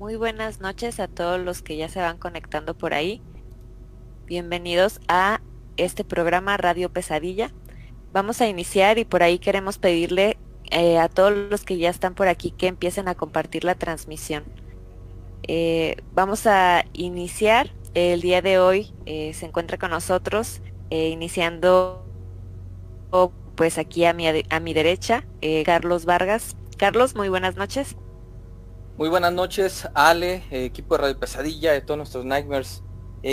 Muy buenas noches a todos los que ya se van conectando por ahí. Bienvenidos a este programa Radio Pesadilla. Vamos a iniciar y por ahí queremos pedirle eh, a todos los que ya están por aquí que empiecen a compartir la transmisión. Eh, vamos a iniciar. El día de hoy eh, se encuentra con nosotros, iniciando pues aquí a mi, a mi derecha, Carlos Vargas. Carlos, muy buenas noches. Muy buenas noches, Ale, equipo de Radio Pesadilla, de todos nuestros Nightmares.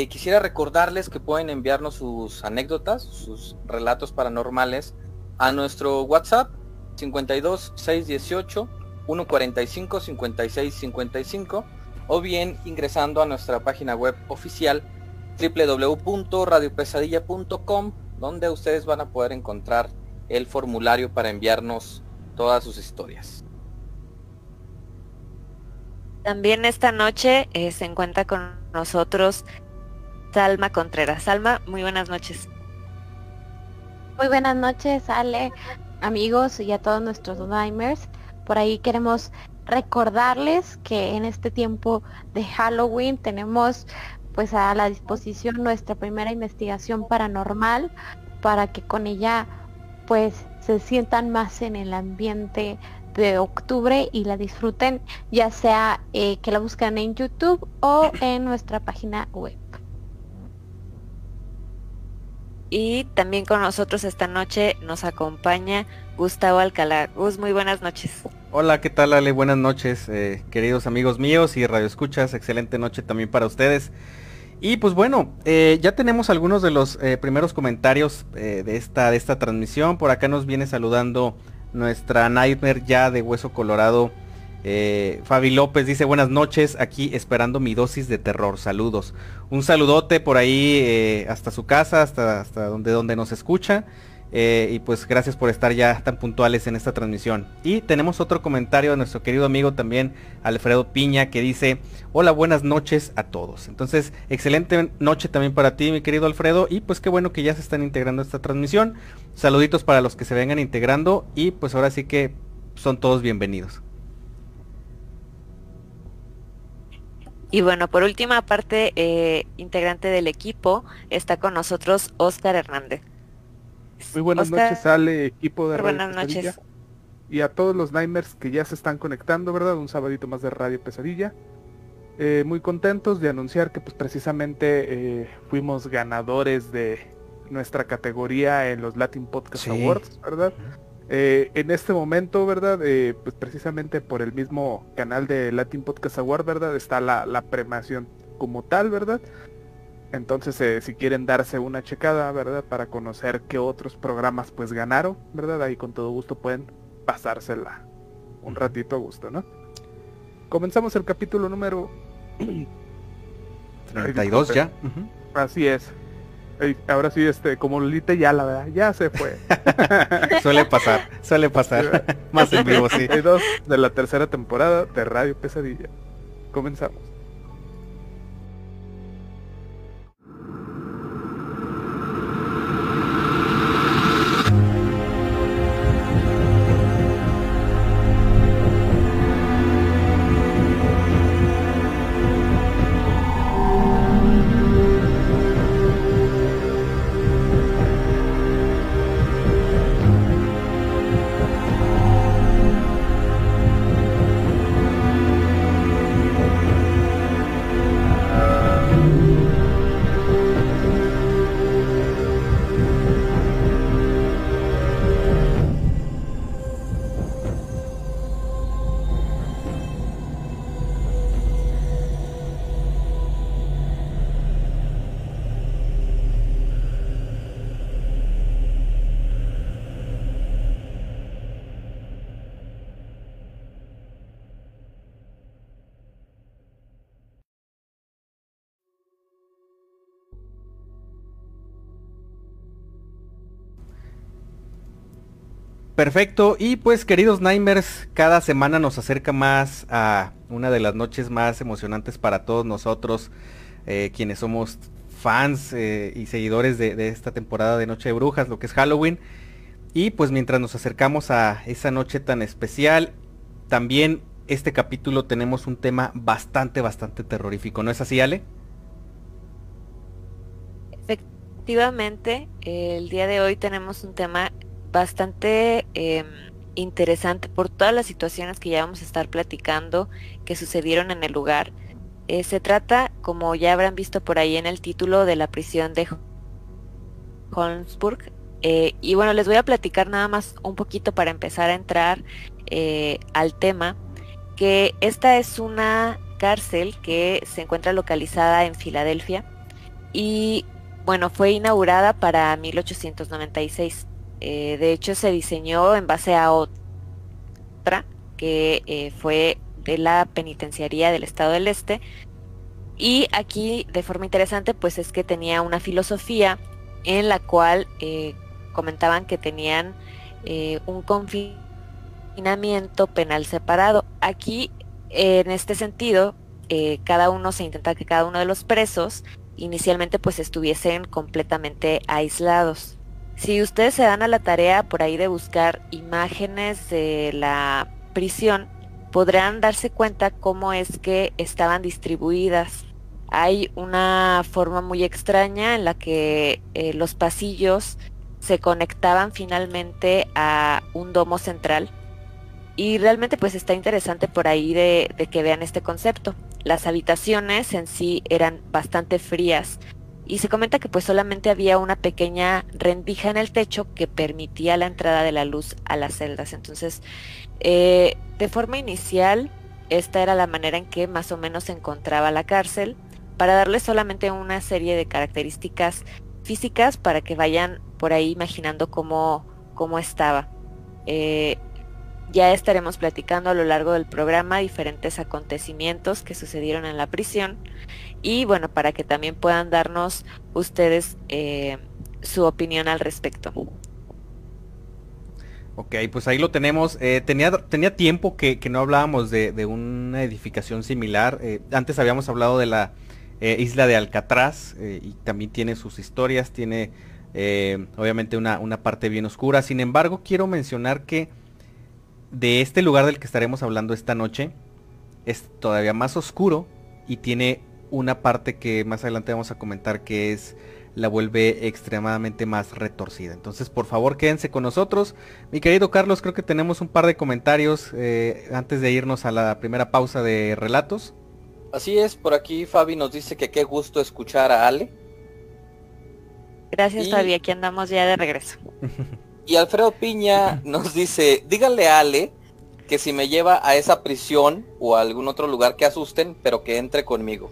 quisiera recordarles que pueden enviarnos sus anécdotas, sus relatos paranormales a nuestro WhatsApp 52 618 145 56 55 o bien ingresando a nuestra página web oficial www.radiopesadilla.com donde ustedes van a poder encontrar el formulario para enviarnos todas sus historias. También esta noche eh, se encuentra con nosotros Salma Contreras. Salma, muy buenas noches. Muy buenas noches, Ale, amigos y a todos nuestros Nightmares. Por ahí queremos recordarles que en este tiempo de Halloween tenemos pues a la disposición nuestra primera investigación paranormal para que con ella pues se sientan más en el ambiente de octubre y la disfruten ya sea eh, que la buscan en YouTube o en nuestra página web. Y también con nosotros esta noche nos acompaña Gustavo Alcalá. Gus, muy buenas noches. Hola, ¿qué tal Ale? Buenas noches, eh, queridos amigos míos y Radio Escuchas. Excelente noche también para ustedes. Y pues bueno, eh, ya tenemos algunos de los eh, primeros comentarios de, esta, de esta transmisión. Por acá nos viene saludando nuestra Nightmare ya de Hueso Colorado. Eh, Fabi López dice buenas noches, aquí esperando mi dosis de terror, saludos. Un saludote por ahí eh, hasta su casa, hasta, hasta donde, donde nos escucha. Eh, y pues gracias por estar ya tan puntuales en esta transmisión. Y tenemos otro comentario de nuestro querido amigo también, Alfredo Piña, que dice, hola, buenas noches a todos. Entonces, excelente noche también para ti, mi querido Alfredo. Y pues qué bueno que ya se están integrando a esta transmisión. Saluditos para los que se vengan integrando. Y pues ahora sí que son todos bienvenidos. Y bueno, por última parte, eh, integrante del equipo, está con nosotros Oscar Hernández. Muy buenas noches, Ale, equipo de Radio Buenas noches. Y a todos los Nightmares que ya se están conectando, ¿verdad? Un sabadito más de Radio Pesadilla. Eh, muy contentos de anunciar que pues precisamente eh, fuimos ganadores de nuestra categoría en los Latin Podcast Awards, ¿verdad? Eh, en este momento, ¿verdad? Eh, pues precisamente por el mismo canal de Latin Podcast Award, ¿verdad? Está la, la premiación como tal, ¿verdad? Entonces, eh, si quieren darse una checada, ¿verdad? Para conocer qué otros programas pues ganaron, ¿verdad? Ahí con todo gusto pueden pasársela un ratito a gusto, ¿no? Comenzamos el capítulo número 32 ya. Así es ahora sí, este, como Lolita ya la verdad, ya se fue. suele pasar, suele pasar. Más en vivo, sí. dos de la tercera temporada de Radio Pesadilla. Comenzamos. Perfecto, y pues queridos Nightmares, cada semana nos acerca más a una de las noches más emocionantes para todos nosotros, eh, quienes somos fans eh, y seguidores de, esta temporada de Noche de Brujas, lo que es Halloween. Y pues mientras nos acercamos a esa noche tan especial, también este capítulo tenemos un tema bastante, bastante terrorífico. ¿No es así, Ale? Efectivamente, el día de hoy tenemos un tema bastante em, interesante por todas las situaciones que ya vamos a estar platicando que sucedieron en el lugar. Eh, se trata, como ya habrán visto por ahí en el título, de la prisión de Holmesburg. Eh, y bueno, les voy a platicar nada más un poquito para empezar a entrar eh, al tema, que esta es una cárcel que se encuentra localizada en Filadelfia y bueno, fue inaugurada para 1896. De hecho, se diseñó en base a otra que fue de la penitenciaría del estado del este. Y aquí, de forma interesante, pues es que tenía una filosofía en la cual eh, comentaban que tenían eh, un confinamiento penal separado. Aquí, en este sentido, eh, cada uno se intenta que cada uno de los presos inicialmente pues estuviesen completamente aislados. Si ustedes se dan a la tarea por ahí de buscar imágenes de la prisión, podrán darse cuenta cómo es que estaban distribuidas. Hay una forma muy extraña en la que eh, los pasillos se conectaban finalmente a un domo central y realmente pues está interesante por ahí de, de que vean este concepto. Las habitaciones en sí eran bastante frías y se comenta que pues solamente había una pequeña rendija en el techo que permitía la entrada de la luz a las celdas. Entonces eh, de forma inicial, esta era la manera en que más o menos se encontraba la cárcel, para darle solamente una serie de características físicas para que vayan por ahí imaginando cómo, cómo estaba. Eh, ya estaremos platicando a lo largo del programa diferentes acontecimientos que sucedieron en la prisión y bueno, para que también puedan darnos ustedes eh, su opinión al respecto. Ok, pues ahí lo tenemos. Eh, tenía, tenía tiempo que, no hablábamos de, una edificación similar. Eh, antes habíamos hablado de la isla de Alcatraz y también tiene sus historias, tiene obviamente una, una, parte bien oscura. Sin embargo, quiero mencionar que de este lugar del que estaremos hablando esta noche es todavía más oscuro y tiene una parte que más adelante vamos a comentar que es la vuelve extremadamente más retorcida. Entonces, por favor, quédense con nosotros. Mi querido Carlos, creo que tenemos un par de comentarios eh, antes de irnos a la primera pausa de relatos. Así es, por aquí Fabi nos dice que qué gusto escuchar a Ale. Gracias Fabi, aquí andamos ya de regreso. Y Alfredo Piña nos dice, díganle a Ale que si me lleva a esa prisión o a algún otro lugar que asusten, pero que entre conmigo.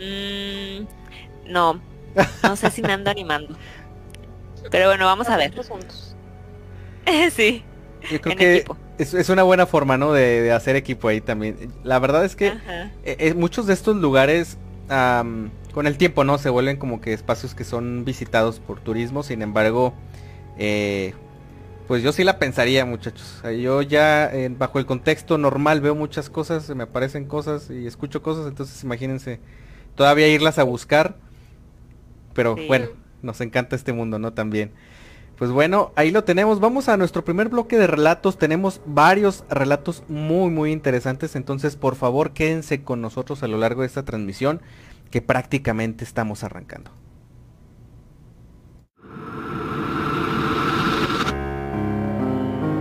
Mm, no, no sé si me ando animando. Pero bueno, vamos a ver. sí. Yo creo que es, una buena forma, ¿no? De, hacer equipo ahí también. La verdad es que e, e, muchos de estos lugares, con el tiempo, ¿no? Se vuelven como que espacios que son visitados por turismo. Sin embargo, eh, pues yo sí la pensaría, muchachos. yo ya bajo el contexto normal veo muchas cosas, me aparecen cosas y escucho cosas. Entonces imagínense todavía irlas a buscar pero bueno, nos encanta este mundo, ¿no? También. Pues bueno, ahí lo tenemos. Vamos a nuestro primer bloque de relatos. Tenemos varios relatos muy, muy interesantes. Entonces, por favor, quédense con nosotros a lo largo de esta transmisión que prácticamente estamos arrancando.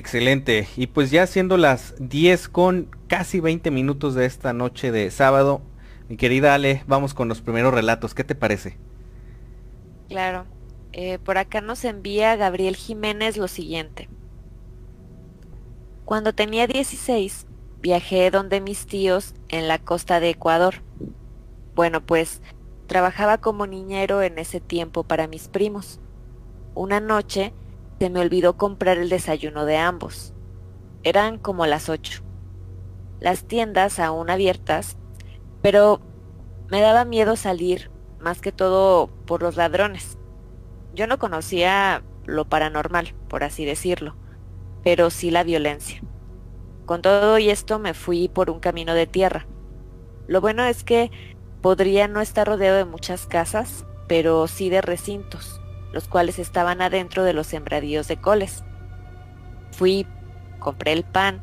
Excelente. Y pues ya siendo las 10 con casi 20 minutos de esta noche de sábado, mi querida Ale, vamos con los primeros relatos. ¿Qué te parece? Claro. Eh, por acá nos envía Gabriel Jiménez lo siguiente. Cuando tenía 16, viajé donde mis tíos en la costa de Ecuador. Bueno, pues trabajaba como niñero en ese tiempo para mis primos. Una noche se me olvidó comprar el desayuno de ambos. Eran como las ocho. Las tiendas aún abiertas Pero me daba miedo salir, más que todo por los ladrones. Yo no conocía lo paranormal, por así decirlo, pero sí la violencia. Con todo y esto me fui por un camino de tierra. Lo bueno es que podría no estar rodeado de muchas casas, pero sí de recintos, los cuales estaban adentro de los sembradíos de coles. Fui, compré el pan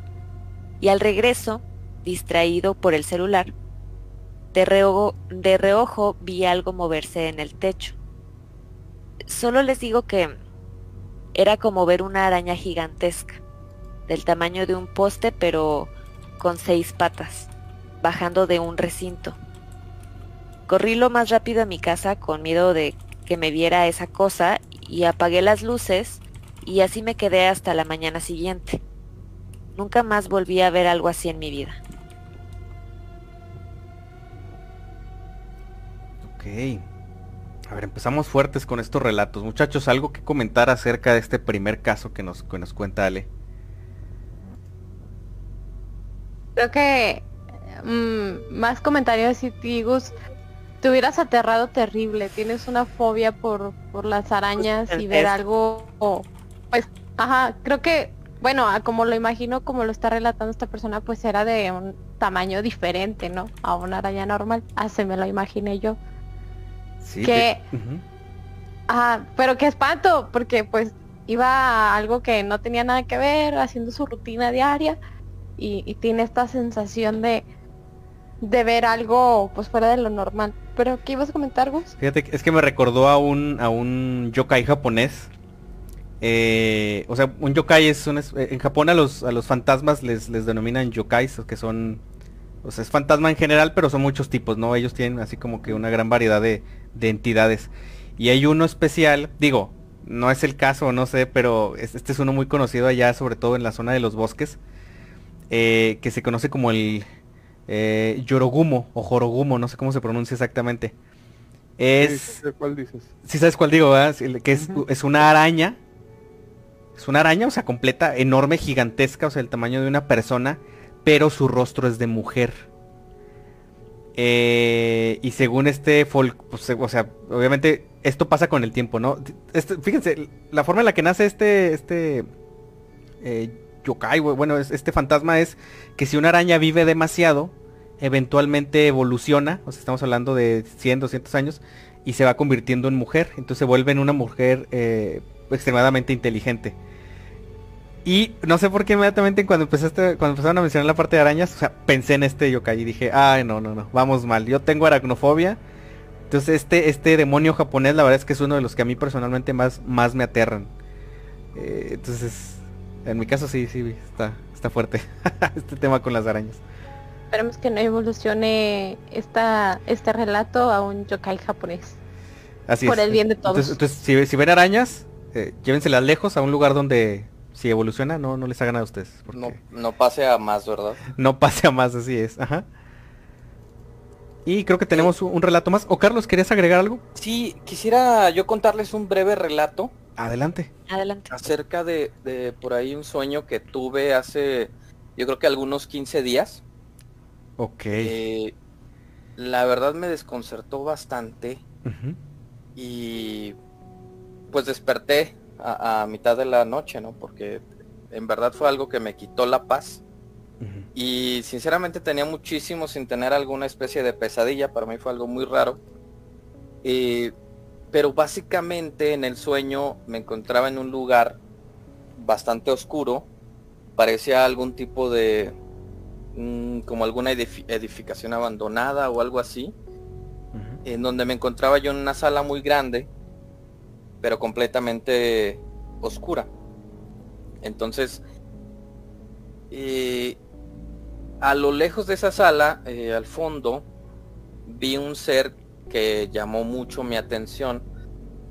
y al regreso, distraído por el celular, de reojo, vi algo moverse en el techo. Solo les digo que era como ver una araña gigantesca, del tamaño de un poste pero con seis patas, bajando de un recinto. Corrí lo más rápido a mi casa con miedo de que me viera esa cosa y apagué las luces y así me quedé hasta la mañana siguiente. Nunca más volví a ver algo así en mi vida. Ok. A ver, empezamos fuertes con estos relatos. Muchachos, algo que comentar acerca de este primer caso que nos, que nos cuenta Ale. Creo que mm, más comentarios y Tigus, te hubieras aterrado terrible. Tienes una fobia por, por las arañas y ver algo, pues, ajá, creo que, bueno, como lo imagino, como lo está relatando esta persona, pues era de un tamaño diferente, ¿no? A una araña normal. Así me lo imaginé yo. Sí. que, ah, pero qué espanto, porque pues iba a algo que no tenía nada que ver, haciendo su rutina diaria y, tiene esta sensación de, de ver algo pues fuera de lo normal. Pero ¿qué ibas a comentar, Gus? Fíjate, es que me recordó a un, a un yokai japonés. Eh, o sea, un yokai es un... En Japón a los, a los fantasmas les, les denominan yokais, que son... O sea, es fantasma en general, pero son muchos tipos, ¿no? Ellos tienen así como que una gran variedad de, de entidades. Y hay uno especial, digo, no es el caso, no sé, pero este es uno muy conocido allá, sobre todo en la zona de los bosques, eh, que se conoce como el eh, Yorogumo o Jorogumo, no sé cómo se pronuncia exactamente. Es... ¿Cuál dices? Sí sabes cuál digo, ¿verdad? Que es, es una araña. Es una araña, o sea, completa, enorme, gigantesca, o sea, el tamaño de una persona, pero su rostro es de mujer. Eh, y según este folk, pues, o sea, obviamente esto pasa con el tiempo, ¿no? Este, fíjense, la forma en la que nace este, este eh, yokai, bueno, este fantasma es que si una araña vive demasiado, eventualmente evoluciona, o sea, estamos hablando de 100, 200 años, y se va convirtiendo en mujer, entonces se vuelve en una mujer eh, extremadamente inteligente. Y no sé por qué inmediatamente cuando empezaste, cuando empezaron a mencionar la parte de arañas, o sea, pensé en este yokai y dije, ay no, no, no, vamos mal. Yo tengo aracnofobia. Entonces este, este demonio japonés la verdad es que es uno de los que a mí personalmente más, más me aterran. Eh, entonces, en mi caso sí, sí, está, está fuerte este tema con las arañas. Esperemos que no evolucione esta, este relato a un yokai japonés. Así Por el bien de todos. Entonces, si, ven arañas, eh, llévenselas lejos a un lugar donde si evoluciona, no, no les hagan a ustedes. No, no pase a más, ¿verdad? No pase a más, así es. Ajá. Y creo que tenemos un, relato más. ¿O Carlos, querías agregar algo? Sí, quisiera yo contarles un breve relato. Adelante. Adelante. Acerca de, de por ahí un sueño que tuve hace, yo creo que algunos 15 días. Ok. Eh, la verdad me desconcertó bastante. Y pues desperté a, mitad de la noche, ¿no? Porque en verdad fue algo que me quitó la paz. Y sinceramente tenía muchísimo sin tener alguna especie de pesadilla, para mí fue algo muy raro. pero básicamente en el sueño me encontraba en un lugar bastante oscuro, parecía algún tipo de, mm, como alguna edificación abandonada o algo así, en donde me encontraba yo en una sala muy grande pero completamente oscura. Entonces, eh, a lo lejos de esa sala, eh, al fondo, vi un ser que llamó mucho mi atención,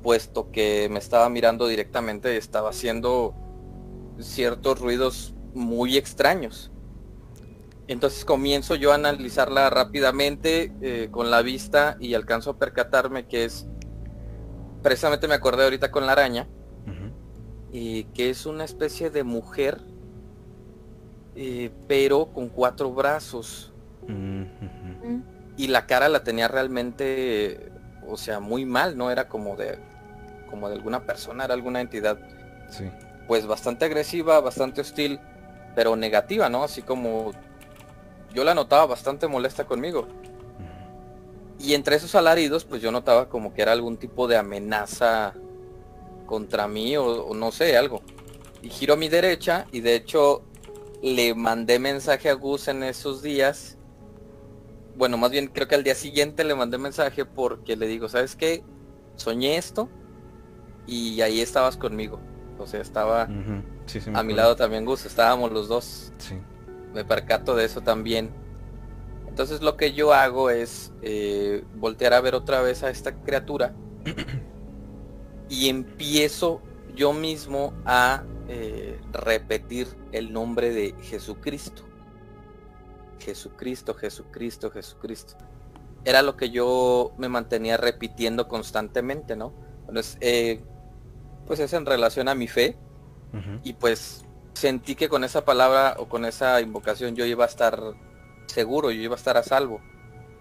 puesto que me estaba mirando directamente y estaba haciendo ciertos ruidos muy extraños. Entonces comienzo yo a analizarla rápidamente eh, con la vista y alcanzo a percatarme que es precisamente me acordé ahorita con la araña, y que es una especie de mujer, eh, pero con cuatro brazos. y la cara la tenía realmente, o sea, muy mal, no era como de, como de alguna persona, era alguna entidad, Sí. pues bastante agresiva, bastante hostil, pero negativa, ¿no? Así como yo la notaba bastante molesta conmigo. Y entre esos alaridos, pues yo notaba como que era algún tipo de amenaza contra mí o, o no sé, algo. Y giro a mi derecha y de hecho le mandé mensaje a Gus en esos días. Bueno, más bien creo que al día siguiente le mandé mensaje porque le digo, ¿sabes qué? Soñé esto y ahí estabas conmigo. O sea, estaba sí, sí a mi lado también Gus, estábamos los dos Sí. me percato de eso también. Entonces lo que yo hago es eh, voltear a ver otra vez a esta criatura y empiezo yo mismo a eh, repetir el nombre de Jesucristo. Jesucristo, Jesucristo, Jesucristo. Era lo que yo me mantenía repitiendo constantemente, ¿no? Entonces, eh, pues es en relación a mi fe, y pues sentí que con esa palabra o con esa invocación yo iba a estar seguro, yo iba a estar a salvo.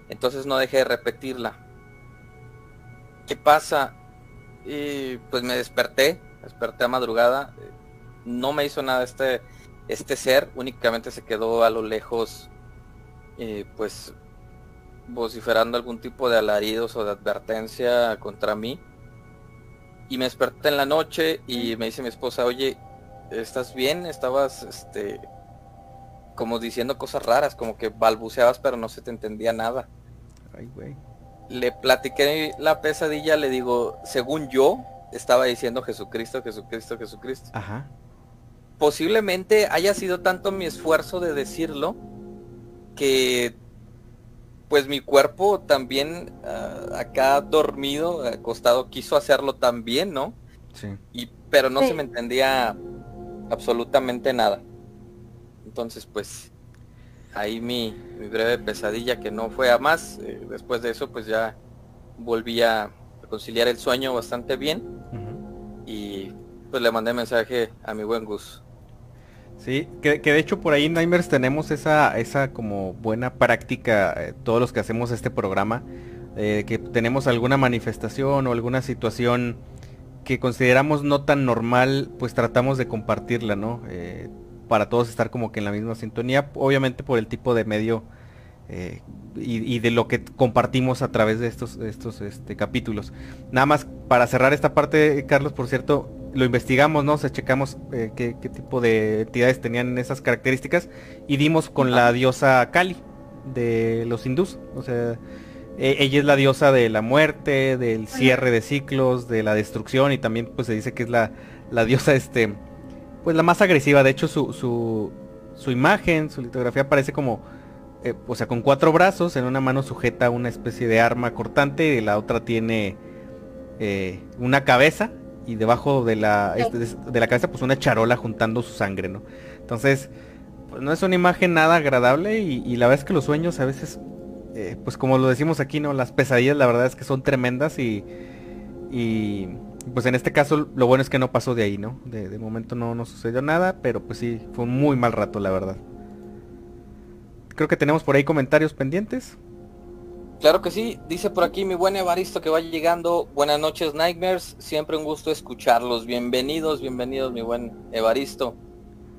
Entonces no dejé de repetirla. ¿Qué pasa? Y pues me desperté, desperté a madrugada. eh, No me hizo nada este, este ser, únicamente se quedó a lo lejos, eh, pues vociferando algún tipo de alaridos o de advertencia contra mí. Y me desperté en la noche y me dice mi esposa, oye, ¿estás bien? Estabas, este, como diciendo cosas raras, como que balbuceabas pero no se te entendía nada. Ay, güey. Le platiqué la pesadilla, le digo, según yo, estaba diciendo Jesucristo, Jesucristo, Jesucristo. Ajá. Posiblemente haya sido tanto mi esfuerzo de decirlo que pues mi cuerpo también ah, acá dormido, acostado, quiso hacerlo también, ¿no? Sí. y pero no Sí. se me entendía absolutamente nada. Entonces, pues ahí mi, mi breve pesadilla que no fue a más. eh, después de eso, pues ya volví a conciliar el sueño bastante bien y pues le mandé mensaje a mi buen Gus. Sí, que, de hecho por ahí en Nimers tenemos esa, esa como buena práctica, eh, todos los que hacemos este programa, eh, que tenemos alguna manifestación o alguna situación que consideramos no tan normal, pues tratamos de compartirla, ¿no? Eh, para todos estar como que en la misma sintonía, obviamente por el tipo de medio y, y de lo que compartimos a través de estos, estos este, capítulos. Nada más para cerrar esta parte, Carlos, por cierto, lo investigamos, ¿no? O sea, checamos eh, qué, qué tipo de entidades tenían esas características y dimos con la diosa Kali de los hindús. O sea, e- ella es la diosa de la muerte, del cierre de ciclos, de la destrucción y también pues se dice que es la, la diosa este, pues la más agresiva. De hecho su, su, su imagen, su litografía parece como, eh, o sea, con cuatro brazos, en una mano sujeta una especie de arma cortante y la otra tiene eh, una cabeza y debajo de la, este, de, de la cabeza pues una charola juntando su sangre, ¿no? Entonces, pues no es una imagen nada agradable y, y la verdad es que los sueños a veces, eh, pues como lo decimos aquí, ¿no? Las pesadillas la verdad es que son tremendas y, y pues en este caso lo bueno es que no pasó de ahí, ¿no? De, de momento no, no sucedió nada, pero pues sí, fue un muy mal rato, la verdad. Creo que tenemos por ahí comentarios pendientes. Claro que sí, dice por aquí mi buen Evaristo que va llegando. Buenas noches Nightmares, siempre un gusto escucharlos. Bienvenidos, bienvenidos mi buen Evaristo.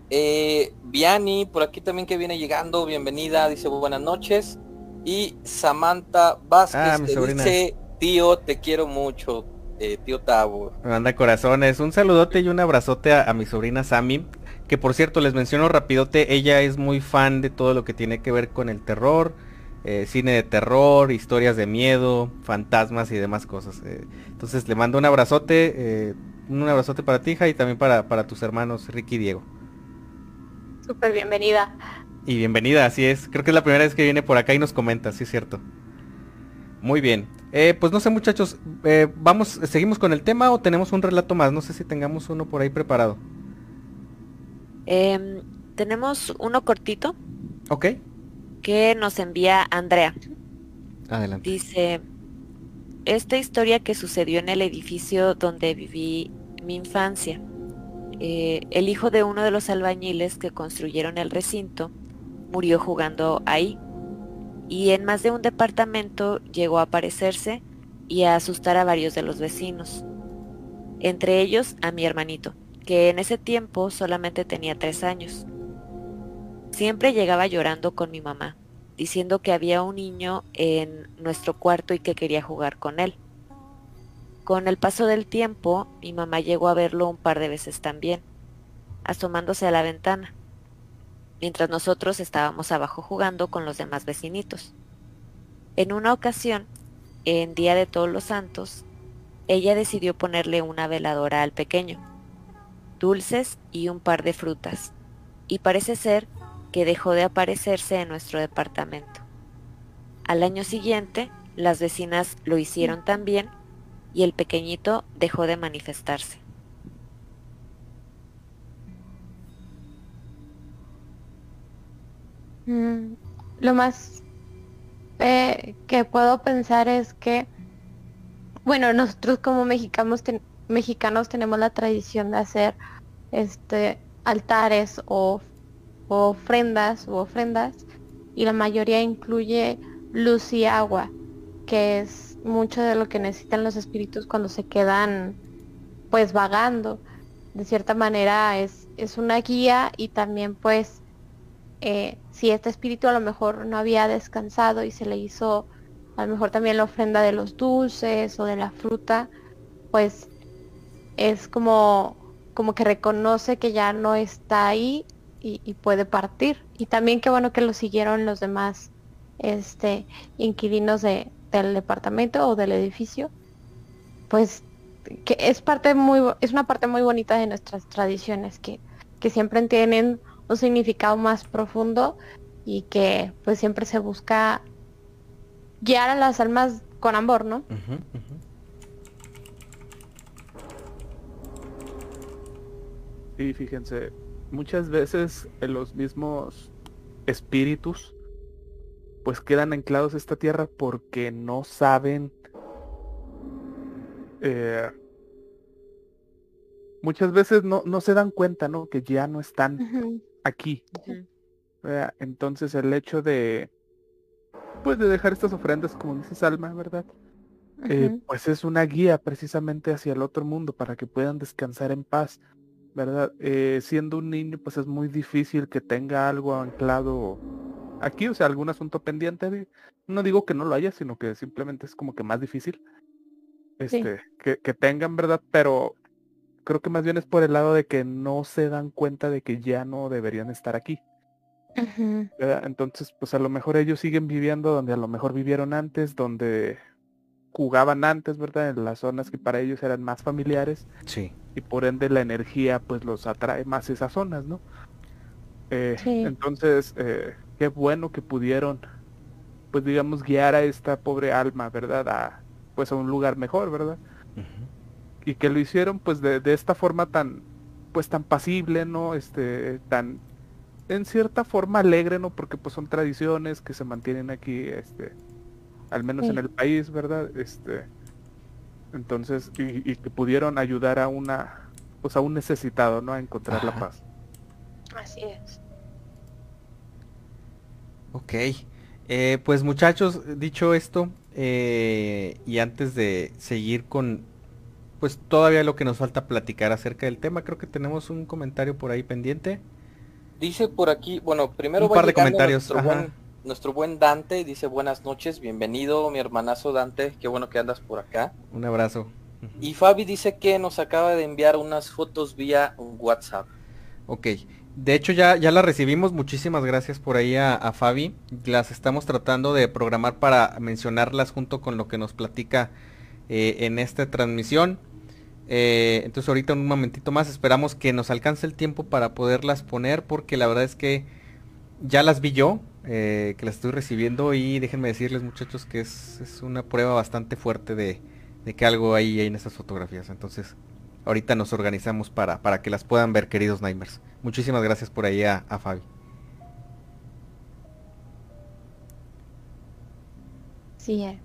Eh, Viani, por aquí también que viene llegando, bienvenida, dice buenas noches. Y Samantha Vázquez Ah, que dice, tío, te quiero mucho, eh, tío Tavo. Me manda corazones. Un saludote y un abrazote a, a mi sobrina Sammy. Que por cierto, les menciono rapidote, ella es muy fan de todo lo que tiene que ver con el terror, eh, cine de terror, historias de miedo, fantasmas y demás cosas. eh. entonces le mando un abrazote, eh, un abrazote para ti, hija, y también para, para tus hermanos Ricky y Diego. Súper bienvenida. Y bienvenida, así es. Creo que es la primera vez que viene por acá y nos comenta, sí es cierto. Muy bien. Eh, pues no sé muchachos, eh, vamos, seguimos con el tema o tenemos un relato más. No sé si tengamos uno por ahí preparado. Em, tenemos uno cortito Ok. Que nos envía Andrea. Adelante. Dice, esta historia que sucedió en el edificio donde viví mi infancia. Eh, el hijo de uno de los albañiles que construyeron el recinto murió jugando ahí. y en más de un departamento llegó a aparecerse y a asustar a varios de los vecinos, entre ellos a mi hermanito, que en ese tiempo solamente tenía tres años. Siempre llegaba llorando con mi mamá, diciendo que había un niño en nuestro cuarto y que quería jugar con él. Con el paso del tiempo, mi mamá llegó a verlo un par de veces también, asomándose a la ventana, mientras nosotros estábamos abajo jugando con los demás vecinitos. En una ocasión, en Día de Todos los Santos, ella decidió ponerle una veladora al pequeño, dulces y un par de frutas, y parece ser que dejó de aparecerse en nuestro departamento. Al año siguiente, las vecinas lo hicieron también y el pequeñito dejó de manifestarse. Mm, lo más eh, que puedo pensar es que, bueno, nosotros como mexicanos, mexicanos tenemos la tradición de hacer este altares o, o ofrendas o ofrendas y la mayoría incluye luz y agua, que es mucho de lo que necesitan los espíritus cuando se quedan pues vagando. De cierta manera es, es una guía y también pues eh, si este espíritu a lo mejor no había descansado y se le hizo a lo mejor también la ofrenda de los dulces o de la fruta, pues es como, como que reconoce que ya no está ahí y, y puede partir. Y también qué bueno que lo siguieron los demás este inquilinos de, del departamento o del edificio, pues que es parte muy es una parte muy bonita de nuestras tradiciones que, que siempre tienen un significado más profundo y que pues siempre se busca guiar a las almas con amor, ¿no? Sí, fíjense, muchas veces en los mismos espíritus pues quedan anclados a esta tierra porque no saben eh, muchas veces no, no, se dan cuenta, ¿no? Que ya no están aquí. Entonces el hecho de, pues de dejar estas ofrendas, como dice Salma, ¿verdad? Eh, pues es una guía precisamente hacia el otro mundo para que puedan descansar en paz, ¿verdad? Eh, siendo un niño, pues es muy difícil que tenga algo anclado aquí, o sea, algún asunto pendiente. No digo que no lo haya, sino que simplemente es como que más difícil este, que, que, tengan, ¿verdad? Pero creo que más bien es por el lado de que no se dan cuenta de que ya no deberían estar aquí. Entonces, pues a lo mejor ellos siguen viviendo donde a lo mejor vivieron antes, donde jugaban antes, ¿verdad? En las zonas que para ellos eran más familiares. Sí. Y por ende la energía pues los atrae más esas zonas, ¿no? Eh, entonces, eh, qué bueno que pudieron, pues digamos, guiar a esta pobre alma, ¿verdad? A, pues a un lugar mejor, ¿verdad? Y que lo hicieron pues de, de, esta forma tan, pues tan pasible, ¿no? Este, tan, en cierta forma alegre, ¿no? Porque pues son tradiciones que se mantienen aquí, este, al menos en el país, ¿verdad? Este, entonces, y, y, que pudieron ayudar a una, pues a un necesitado, ¿no? A encontrar la paz. Así es. Ok. Eh, pues muchachos, dicho esto, eh, y antes de seguir con, pues todavía lo que nos falta platicar acerca del tema, creo que tenemos un comentario por ahí pendiente. Dice por aquí, bueno, primero un par de comentarios. Nuestro buen, nuestro buen, Dante dice buenas noches, bienvenido mi hermanazo Dante, qué bueno que andas por acá. Un abrazo. Y Fabi dice que nos acaba de enviar unas fotos vía WhatsApp. Ok, de hecho ya, ya la recibimos, muchísimas gracias por ahí a, Fabi. Las estamos tratando de programar para mencionarlas junto con lo que nos platica eh, en esta transmisión. Eh, entonces ahorita un momentito más esperamos que nos alcance el tiempo para poderlas poner porque la verdad es que ya las vi yo, eh, que las estoy recibiendo y déjenme decirles muchachos que es, es una prueba bastante fuerte de, de que algo hay, hay en esas fotografías. Entonces ahorita nos organizamos para, para que las puedan ver, queridos Nightmares. Muchísimas gracias por ahí a, Fabi. Sí es.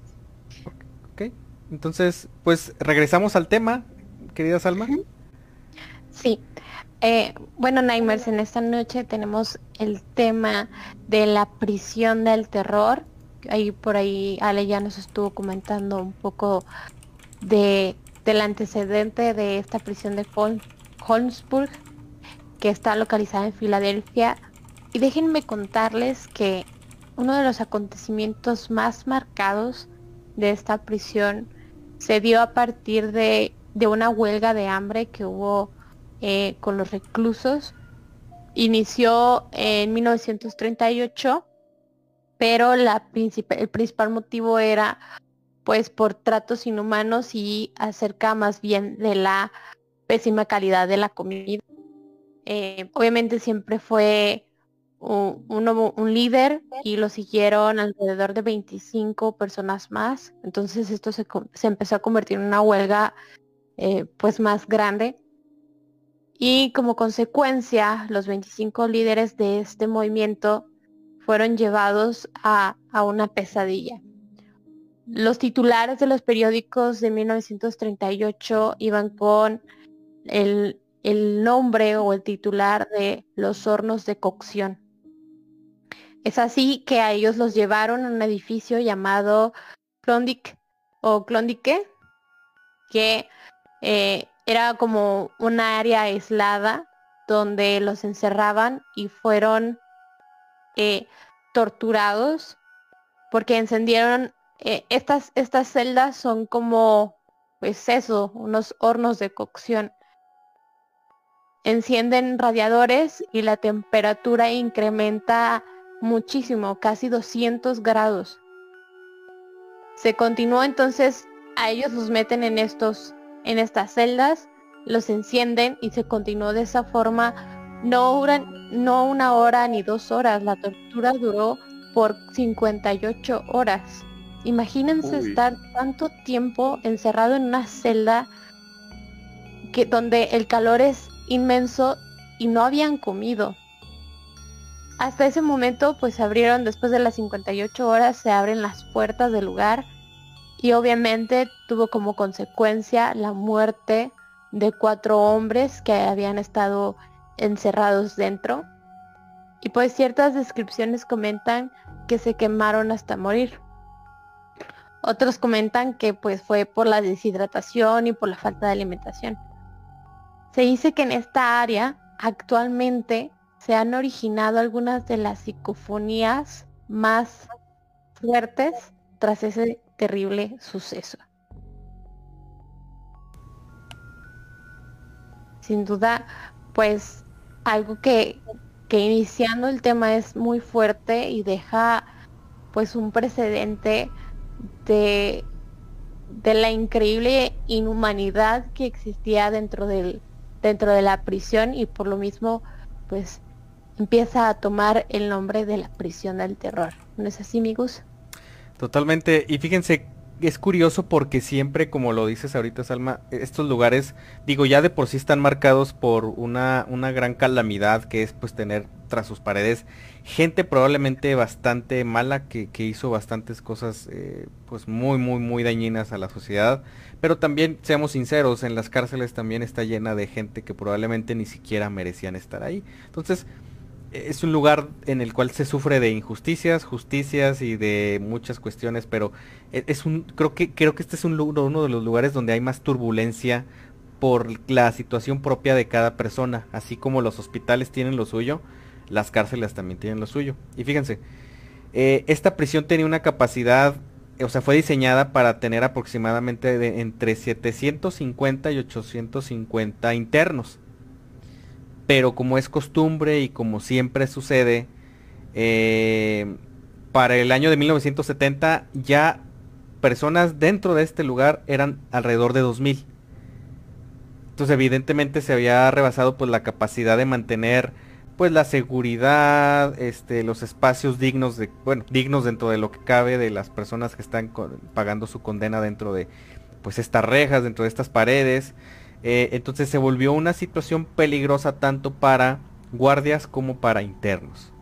Ok, entonces, pues regresamos al tema, querida Salma. Sí. Eh, bueno, Nightmares, en esta noche tenemos el tema de la prisión del terror ahí por ahí Ale ya nos estuvo comentando un poco de, del antecedente de esta prisión de Holmesburg, que está localizada en Filadelfia. Y déjenme contarles que uno de los acontecimientos más marcados de esta prisión se dio a partir de, una huelga de hambre que hubo eh, con los reclusos. Inició en 1938, pero la el principal motivo era pues por tratos inhumanos y acerca más bien de la pésima calidad de la comida. Eh, obviamente siempre fue un, líder y lo siguieron alrededor de 25 personas más. Entonces esto se, empezó a convertir en una huelga eh, pues más grande. Y como consecuencia, los 25 líderes de este movimiento fueron llevados a, a una pesadilla. Los titulares de los periódicos de 1938 iban con el, el nombre o el titular de los hornos de cocción. Es así que a ellos los llevaron a un edificio llamado Klondike o Klondike, que eh, era como una área aislada donde los encerraban y fueron eh, torturados porque encendieron eh, estas, estas celdas son como pues eso, unos hornos de cocción. Encienden radiadores y la temperatura incrementa muchísimo, casi 200 grados. Se continúa entonces, a ellos los meten en estos, en estas celdas, los encienden y se continuó de esa forma, no, no una hora ni dos horas, la tortura duró por 58 horas. Imagínense estar tanto tiempo encerrado en una celda que donde el calor es inmenso y no habían comido. Hasta ese momento pues se abrieron, después de las 58 horas se abren las puertas del lugar y obviamente tuvo como consecuencia la muerte de cuatro hombres que habían estado encerrados dentro. Y pues ciertas descripciones comentan que se quemaron hasta morir. Otros comentan que pues fue por la deshidratación y por la falta de alimentación. Se dice que en esta área actualmente se han originado algunas de las psicofonías más fuertes tras ese terrible suceso. Sin duda, pues algo que, que iniciando el tema es muy fuerte y deja pues un precedente de, de la increíble inhumanidad que existía dentro del dentro de la prisión y por lo mismo pues empieza a tomar el nombre de la prisión del terror. ¿No es así, amigos? Totalmente. Y fíjense, es curioso porque siempre, como lo dices ahorita, Salma, estos lugares, digo, ya de por sí están marcados por una, una gran calamidad que es pues tener tras sus paredes gente probablemente bastante mala que, hizo bastantes cosas eh, pues muy, muy, muy dañinas a la sociedad. Pero también, seamos sinceros, en las cárceles también está llena de gente que probablemente ni siquiera merecían estar ahí. Entonces, es un lugar en el cual se sufre de injusticias, justicias y de muchas cuestiones, pero e, es un creo que creo que este es un uno de los lugares donde hay más turbulencia por la situación propia de cada persona, así como los hospitales tienen lo suyo, las cárceles también tienen lo suyo. Y fíjense, eh, esta prisión tenía una capacidad, o sea, fue diseñada para tener aproximadamente de entre 750 y 850 internos pero como es costumbre y como siempre sucede, eh, para el año de 1970 ya personas dentro de este lugar eran alrededor de 2000. Entonces evidentemente se había rebasado pues la capacidad de mantener pues la seguridad, este, los espacios dignos de, bueno, dignos dentro de lo que cabe de las personas que están pagando su condena dentro de pues estas rejas, dentro de estas paredes. Eh, entonces se volvió una situación peligrosa tanto para guardias como para internos.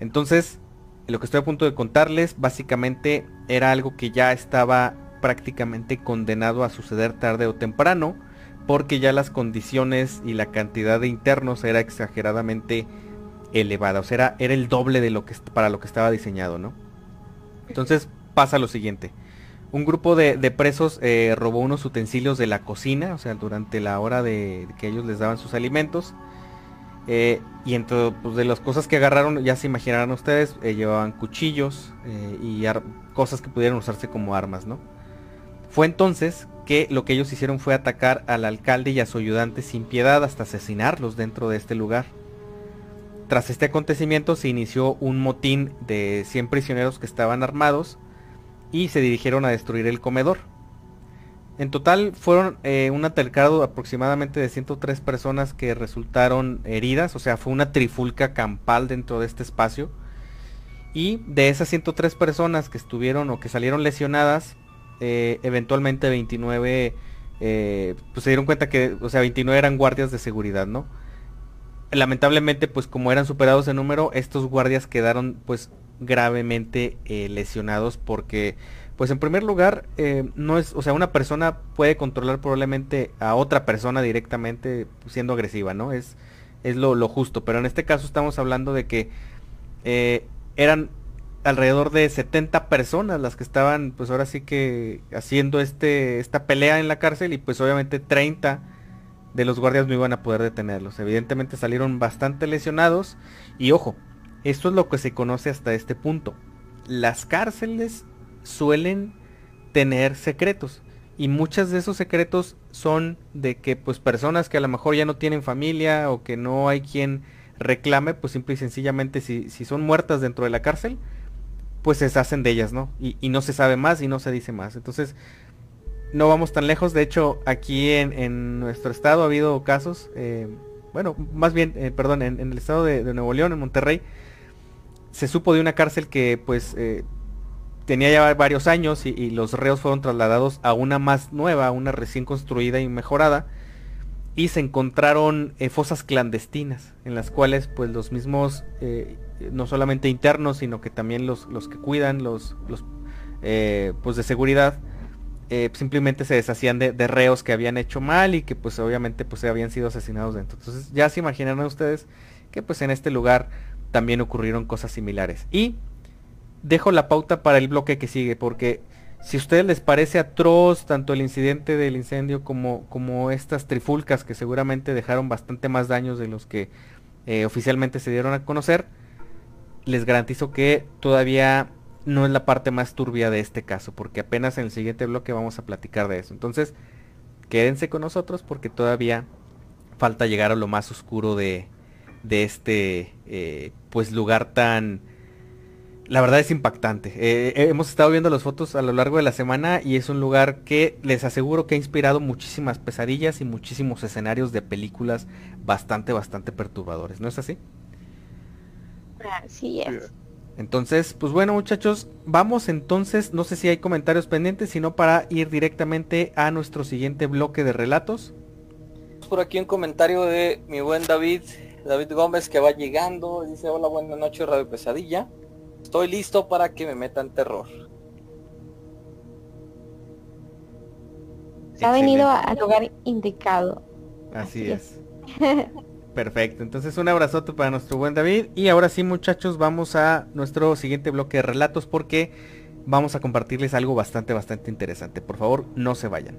Entonces, lo que estoy a punto de contarles básicamente era algo que ya estaba prácticamente condenado a suceder tarde o temprano, porque ya las condiciones y la cantidad de internos era exageradamente elevada, o sea, era, el doble de lo que para lo que estaba diseñado, ¿no? Entonces pasa lo siguiente. Un grupo de, presos eh, robó unos utensilios de la cocina, o sea, durante la hora de, que ellos les daban sus alimentos. Eh, y entre pues, de las cosas que agarraron, ya se imaginarán ustedes, eh, llevaban cuchillos y cosas que pudieran usarse como armas, ¿no? Fue entonces que lo que ellos hicieron fue atacar al alcalde y a su ayudante sin piedad hasta asesinarlos dentro de este lugar. Tras este acontecimiento se inició un motín de 100 prisioneros que estaban armados y se dirigieron a destruir el comedor. En total fueron eh, un altercado aproximadamente de 103 personas que resultaron heridas, o sea, fue una trifulca campal dentro de este espacio. Y de esas 103 personas que estuvieron o que salieron lesionadas, eh, eventualmente 29, eh, pues se dieron cuenta que, o sea, 29 eran guardias de seguridad, ¿no? lamentablemente, pues como eran superados en número, estos guardias quedaron pues gravemente eh, lesionados porque pues en primer lugar eh, no es o sea una persona puede controlar probablemente a otra persona directamente siendo agresiva no es es lo, justo pero en este caso estamos hablando de que eh, eran alrededor de 70 personas las que estaban pues ahora sí que haciendo este esta pelea en la cárcel y pues obviamente 30 de los guardias no iban a poder detenerlos. Evidentemente salieron bastante lesionados y ojo, esto es lo que se conoce hasta este punto. Las cárceles suelen tener secretos y muchos de esos secretos son de que pues personas que a lo mejor ya no tienen familia o que no hay quien reclame, pues simple y sencillamente si, si son muertas dentro de la cárcel, pues se deshacen de ellas, ¿no? Y, y, no se sabe más y no se dice más. Entonces, no vamos tan lejos. De hecho, aquí en, nuestro estado ha habido casos, eh, bueno, más bien, eh, perdón, en, el estado de, Nuevo León, en Monterrey, se supo de una cárcel que pues eh, tenía ya varios años y, los reos fueron trasladados a una más nueva, una recién construida y mejorada. Y se encontraron fosas clandestinas, en las cuales pues los mismos, no solamente internos, sino que también los, los que cuidan, los, los pues de seguridad, eh, simplemente se deshacían de, reos que habían hecho mal y que pues obviamente pues habían sido asesinados dentro. Entonces ya se imaginarán ustedes que pues en este lugar también ocurrieron cosas similares. Y dejo la pauta para el bloque que sigue porque si a ustedes les parece atroz tanto el incidente del incendio como, como estas trifulcas que seguramente dejaron bastante más daños de los que eh, oficialmente se dieron a conocer, les garantizo que todavía no es la parte más turbia de este caso, porque apenas en el siguiente bloque vamos a platicar de eso. Entonces, quédense con nosotros porque todavía falta llegar a lo más oscuro de, de este eh, pues lugar tan la verdad es impactante. Eh, hemos estado viendo las fotos a lo largo de la semana y es un lugar que les aseguro que ha inspirado muchísimas pesadillas y muchísimos escenarios de películas bastante bastante perturbadores no es así así es. Entonces, pues bueno muchachos, vamos entonces, no sé si hay comentarios pendientes, sino para ir directamente a nuestro siguiente bloque de relatos. Por aquí un comentario de mi buen David, David Gómez que va llegando, dice hola, buenas noches Radio Pesadilla, estoy listo para que me metan terror. Ha venido al lugar indicado. Así, es. Perfecto, entonces un abrazote para nuestro buen David y ahora sí muchachos vamos a nuestro siguiente bloque de relatos porque vamos a compartirles algo bastante bastante interesante. Por favor, no se vayan.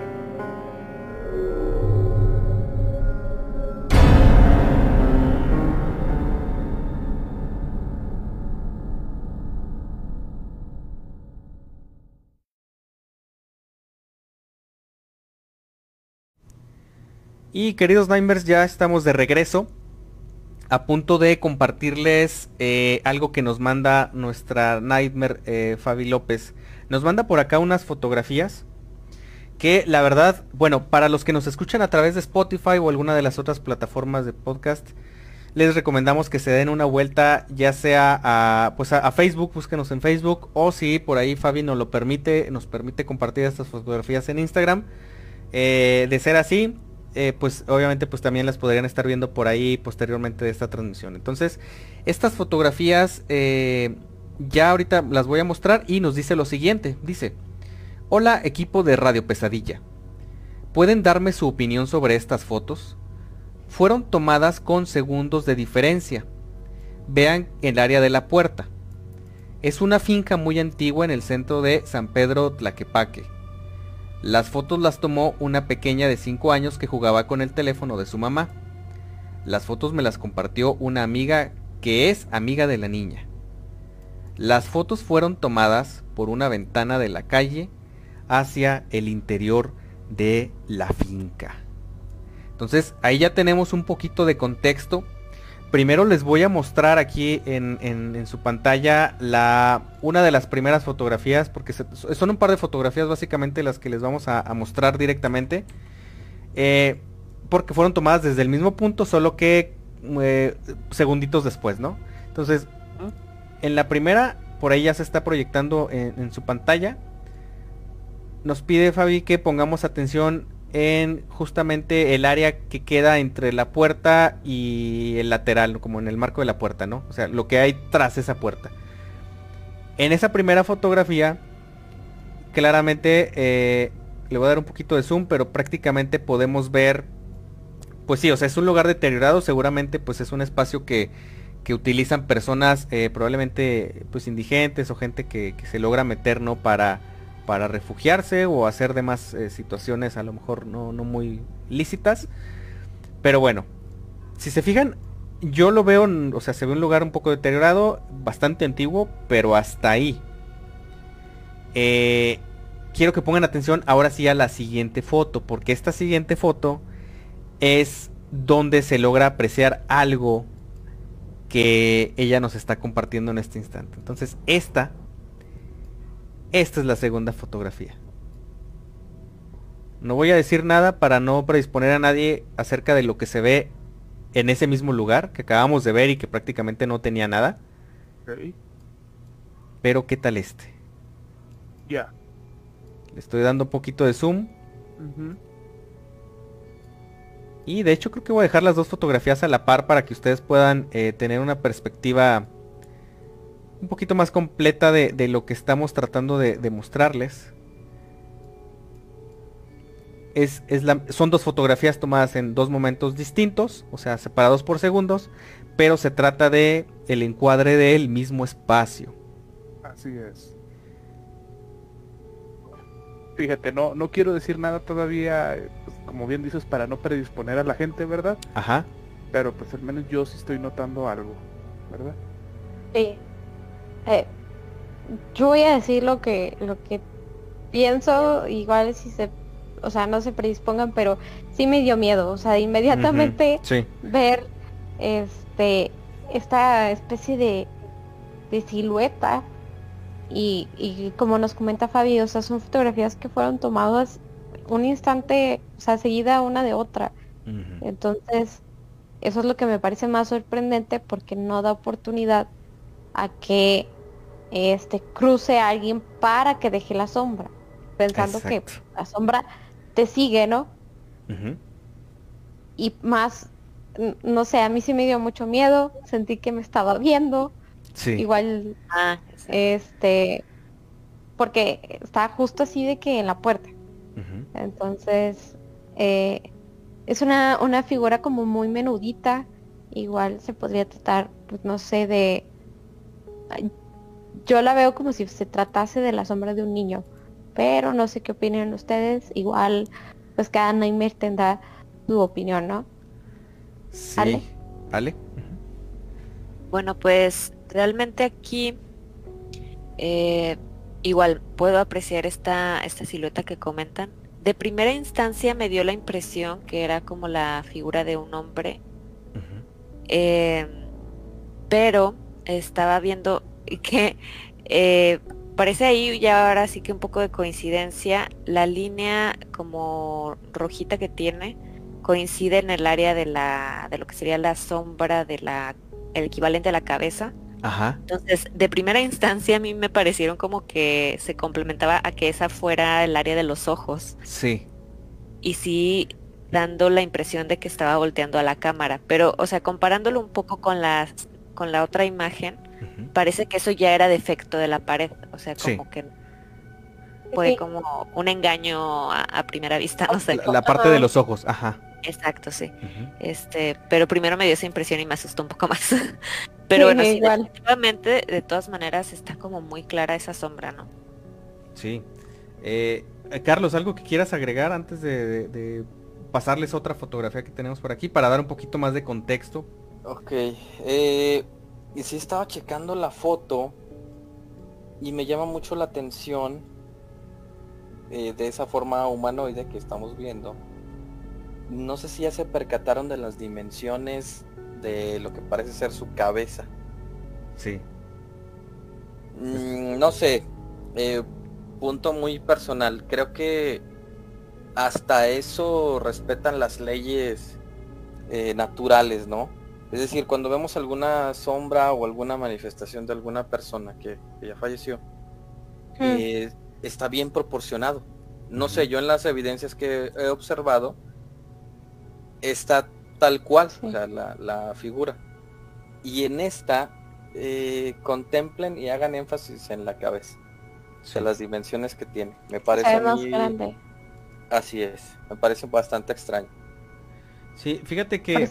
Y queridos Nightmares, ya estamos de regreso. A punto de compartirles eh, algo que nos manda nuestra Nightmare eh, Fabi López. Nos manda por acá unas fotografías. Que la verdad, bueno, para los que nos escuchan a través de Spotify o alguna de las otras plataformas de podcast, les recomendamos que se den una vuelta ya sea a, pues a, Facebook, búsquenos en Facebook, o si por ahí Fabi nos lo permite, nos permite compartir estas fotografías en Instagram. Eh, de ser así, eh, pues obviamente pues también las podrían estar viendo por ahí posteriormente de esta transmisión. Entonces, estas fotografías eh, ya ahorita las voy a mostrar y nos dice lo siguiente. Dice, hola equipo de Radio Pesadilla. ¿Pueden darme su opinión sobre estas fotos? Fueron tomadas con segundos de diferencia. Vean el área de la puerta. Es una finca muy antigua en el centro de San Pedro Tlaquepaque. Las fotos las tomó una pequeña de 5 años que jugaba con el teléfono de su mamá. Las fotos me las compartió una amiga que es amiga de la niña. Las fotos fueron tomadas por una ventana de la calle hacia el interior de la finca. Entonces ahí ya tenemos un poquito de contexto Primero les voy a mostrar aquí en, su pantalla la, una de las primeras fotografías, porque son un par de fotografías básicamente las que les vamos a, mostrar directamente. Eh, porque fueron tomadas desde el mismo punto, solo que eh, segunditos después, ¿no? Entonces, en la primera, por ahí ya se está proyectando en su pantalla. Nos pide Fabi que pongamos atención en justamente el área que queda entre la puerta y el lateral, como en el marco de la puerta, ¿no? O sea, lo que hay tras esa puerta. En esa primera fotografía, claramente, eh, le voy a dar un poquito de zoom, pero prácticamente podemos ver, pues sí, o sea, es un lugar deteriorado, seguramente pues es un espacio que, que utilizan personas eh, probablemente pues indigentes o gente que, que se logra meter, ¿no? Para para refugiarse o hacer demás eh, situaciones a lo mejor no, no muy lícitas. Pero bueno, si se fijan, yo lo veo, o sea, se ve un lugar un poco deteriorado, bastante antiguo, pero hasta ahí. Eh, quiero que pongan atención ahora sí a la siguiente foto, porque esta siguiente foto es donde se logra apreciar algo que ella nos está compartiendo en este instante. Entonces, esta esta es la segunda fotografía. No voy a decir nada para no predisponer a nadie acerca de lo que se ve en ese mismo lugar que acabamos de ver y que prácticamente no tenía nada. Pero ¿qué tal este? Ya. Le estoy dando un poquito de zoom. Y de hecho creo que voy a dejar las dos fotografías a la par para que ustedes puedan eh, tener una perspectiva un poquito más completa de, lo que estamos tratando de, mostrarles. Es, son dos fotografías tomadas en dos momentos distintos, o sea, separados por segundos, pero se trata de el encuadre del mismo espacio. Así es. Fíjate, no, no quiero decir nada todavía, pues, como bien dices, para no predisponer a la gente, ¿verdad? Ajá. Pero pues al menos yo sí estoy notando algo, ¿verdad? Sí. Eh, yo voy a decir lo que lo que pienso, igual si se, o sea, no se predispongan, pero sí me dio miedo, o sea, inmediatamente ver este esta especie de, de silueta y, y, como nos comenta Fabi, o sea, son fotografías que fueron tomadas un instante, o sea, seguida una de otra. Entonces, eso es lo que me parece más sorprendente porque no da oportunidad a que este cruce a alguien para que deje la sombra, pensando que la sombra te sigue, ¿no? Y más, no sé, a mí sí me dio mucho miedo, sentí que me estaba viendo. Sí. Igual, ah, este, porque está justo así de que en la puerta. Entonces, eh, es una, una figura como muy menudita. Igual se podría tratar, pues no sé, de yo la veo como si se tratase de la sombra de un niño, pero no sé qué opinan ustedes. Igual, pues cada Nightmare tendrá su opinión, ¿no? Sí. ¿Ale? Bueno, pues realmente aquí eh, igual puedo apreciar esta, esta silueta que comentan. De primera instancia me dio la impresión que era como la figura de un hombre. Eh, pero estaba viendo que eh, parece ahí ya ahora sí que un poco de coincidencia, la línea como rojita que tiene coincide en el área de la de lo que sería la sombra de la el equivalente a la cabeza. Ajá. Entonces, de primera instancia a mí me parecieron como que se complementaba a que esa fuera el área de los ojos. Sí. Y sí, dando la impresión de que estaba volteando a la cámara. Pero, o sea, comparándolo un poco con la, con la otra imagen, parece que eso ya era defecto de la pared. O sea, como que fue como un engaño a, primera vista, no sé. La, parte de los ojos, ajá. Exacto, sí. Este, pero primero me dio esa impresión y me asustó un poco más. pero bueno, sí, definitivamente, de todas maneras, está como muy clara esa sombra, ¿no? Sí. Eh, Carlos, ¿algo que quieras agregar antes de, pasarles otra fotografía que tenemos por aquí para dar un poquito más de contexto? Ok. Eh, y sí estaba checando la foto y me llama mucho la atención eh, de esa forma humanoide que estamos viendo. No sé si ya se percataron de las dimensiones de lo que parece ser su cabeza. Sí. Mm, no sé. Eh, punto muy personal. Creo que hasta eso respetan las leyes eh, naturales, ¿no? Es decir, cuando vemos alguna sombra o alguna manifestación de alguna persona que, ya falleció, hmm. eh, está bien proporcionado. No sé, yo en las evidencias que he observado, está tal cual, la, figura. Y en esta, eh, contemplen y hagan énfasis en la cabeza de las dimensiones que tiene. Me parece más grande. Así es, me parece bastante extraño. Sí, fíjate que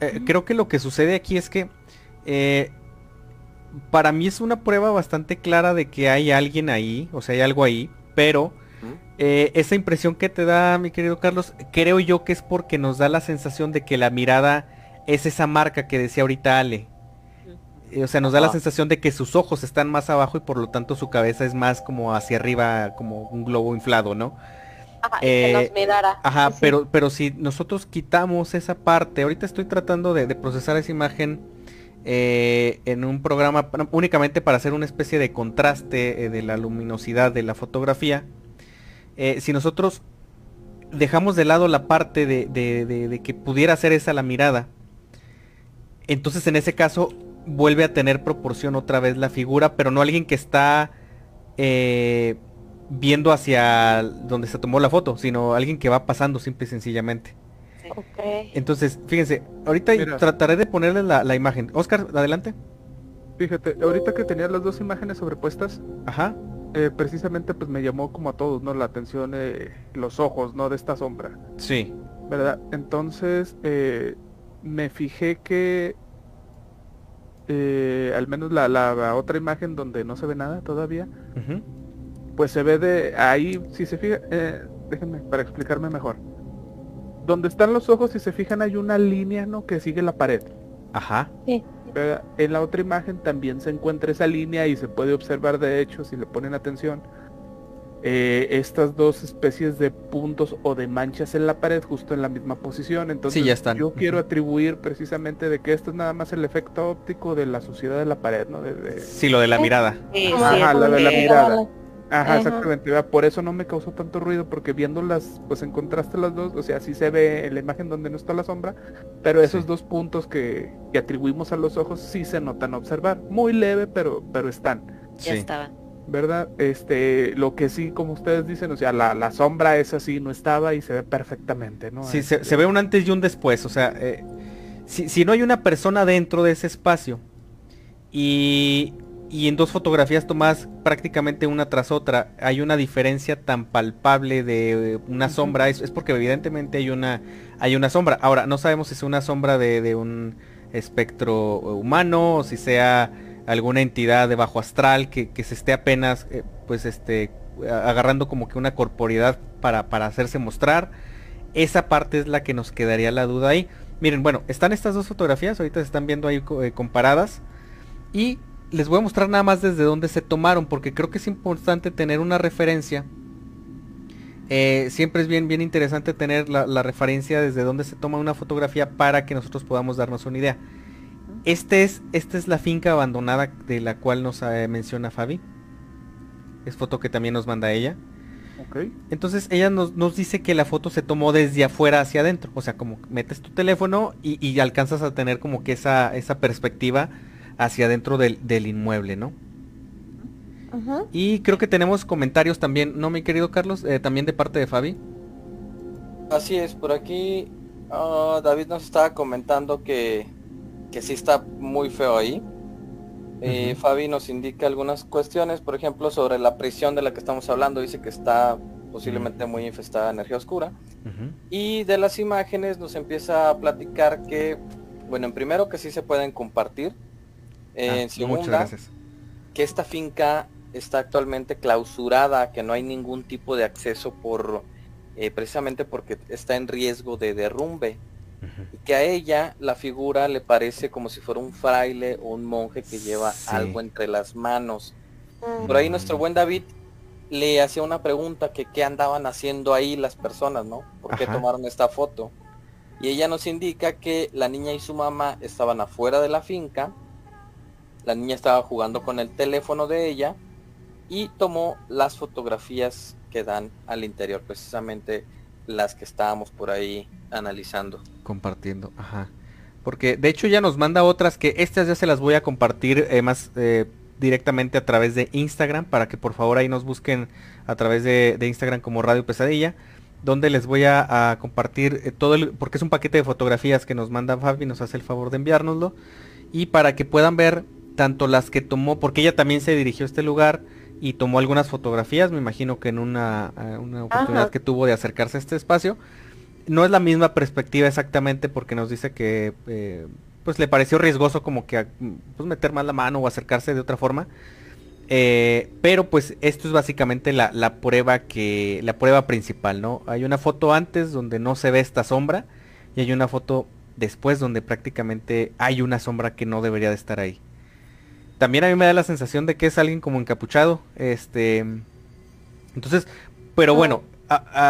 eh, creo que lo que sucede aquí es que eh, para mí es una prueba bastante clara de que hay alguien ahí, o sea, hay algo ahí, pero eh, esa impresión que te da, mi querido Carlos, creo yo que es porque nos da la sensación de que la mirada es esa marca que decía ahorita Ale. O sea, nos da la sensación de que sus ojos están más abajo y por lo tanto su cabeza es más como hacia arriba, como un globo inflado, ¿no? Ajá, que nos eh, mirara. Ajá, pero, pero si nosotros quitamos esa parte, ahorita estoy tratando de, procesar esa imagen eh, en un programa únicamente para hacer una especie de contraste de la luminosidad de la fotografía. si nosotros dejamos de lado la parte de, de que pudiera ser esa la mirada, entonces en ese caso vuelve a tener proporción otra vez la figura, pero no alguien que está eh, viendo hacia donde se tomó la foto, sino alguien que va pasando simple y sencillamente. Entonces, fíjense, ahorita trataré de ponerle la, imagen. Oscar, adelante. Fíjate, ahorita que tenía las dos imágenes sobrepuestas, Ajá. Eh, precisamente pues me llamó como a todos, ¿no? La atención, eh, los ojos, ¿no? De esta sombra. Sí. ¿Verdad? Entonces, me fijé que eh, al menos la, otra imagen donde no se ve nada todavía, pues se ve de ahí, si se fija, eh, déjenme para explicarme mejor. Donde están los ojos, si se fijan, hay una línea, ¿no? Que sigue la pared. Ajá. En la otra imagen también se encuentra esa línea y se puede observar, de hecho, si le ponen atención, eh, estas dos especies de puntos o de manchas en la pared justo en la misma posición. Entonces ya están. yo quiero atribuir precisamente de que esto es nada más el efecto óptico de la suciedad de la pared, ¿no? De, Sí, lo de la mirada. Ajá, lo de la mirada. Ajá, exactamente. Por eso no me causó tanto ruido, porque viéndolas, pues en contraste las dos, o sea, sí se ve en la imagen donde no está la sombra, pero esos dos puntos que, que, atribuimos a los ojos sí se notan a observar. Muy leve, pero, pero están. Ya estaban. ¿verdad? Este, lo que sí, como ustedes dicen, o sea, la, sombra es así, no estaba y se ve perfectamente, ¿no? Sí, se, ve un antes y un después, o sea, eh, si, no hay una persona dentro de ese espacio y, y en dos fotografías tomadas prácticamente una tras otra, hay una diferencia tan palpable de una sombra, es, es, porque evidentemente hay una, hay una sombra. Ahora, no sabemos si es una sombra de, de un espectro humano o si sea alguna entidad de bajo astral que, se esté apenas eh, pues este agarrando como que una corporidad para, para hacerse mostrar. Esa parte es la que nos quedaría la duda ahí. Miren, bueno, están estas dos fotografías, ahorita se están viendo ahí eh, comparadas. Y les voy a mostrar nada más desde dónde se tomaron, porque creo que es importante tener una referencia. Eh, siempre es bien, bien interesante tener la, la, referencia desde dónde se toma una fotografía para que nosotros podamos darnos una idea. Este es, esta es la finca abandonada de la cual nos eh, menciona Fabi. Es foto que también nos manda ella. Entonces ella nos, dice que la foto se tomó desde afuera hacia adentro. O sea, como metes tu teléfono y, alcanzas a tener como que esa, esa perspectiva hacia adentro del, inmueble, ¿no? Y creo que tenemos comentarios también, ¿no, mi querido Carlos? Eh, también de parte de Fabi. Así es, por aquí ah, David nos estaba comentando que, que sí está muy feo ahí. Eh, Fabi nos indica algunas cuestiones, por ejemplo, sobre la prisión de la que estamos hablando. Dice que está posiblemente muy infestada de energía oscura. Y de las imágenes nos empieza a platicar que, bueno, en primero que sí se pueden compartir. Ah, en segunda, que esta finca está actualmente clausurada, que no hay ningún tipo de acceso por eh, precisamente porque está en riesgo de derrumbe. Y que a ella la figura le parece como si fuera un fraile o un monje que lleva algo entre las manos. Por ahí nuestro buen David le hacía una pregunta que qué andaban haciendo ahí las personas, ¿no? ¿Por qué tomaron esta foto? Y ella nos indica que la niña y su mamá estaban afuera de la finca. La niña estaba jugando con el teléfono de ella y tomó las fotografías que dan al interior, precisamente las que estábamos por ahí analizando. Compartiendo, ajá. Porque de hecho ya nos manda otras que estas ya se las voy a compartir eh, más eh, directamente a través de Instagram para que por favor ahí nos busquen a través de, Instagram como Radio Pesadilla donde les voy a, compartir eh, todo el, porque es un paquete de fotografías que nos manda Fabi, nos hace el favor de enviárnoslo y para que puedan ver tanto las que tomó, porque ella también se dirigió a este lugar, y tomó algunas fotografías, me imagino que en una, eh, una oportunidad que tuvo de acercarse a este espacio. No es la misma perspectiva exactamente porque nos dice que eh, pues le pareció riesgoso como que pues meter más la mano o acercarse de otra forma. Eh, pero pues esto es básicamente la, la, prueba que la prueba principal, ¿no? Hay una foto antes donde no se ve esta sombra y hay una foto después donde prácticamente hay una sombra que no debería de estar ahí también a mí me da la sensación de que es alguien como encapuchado. Este. Entonces, pero bueno,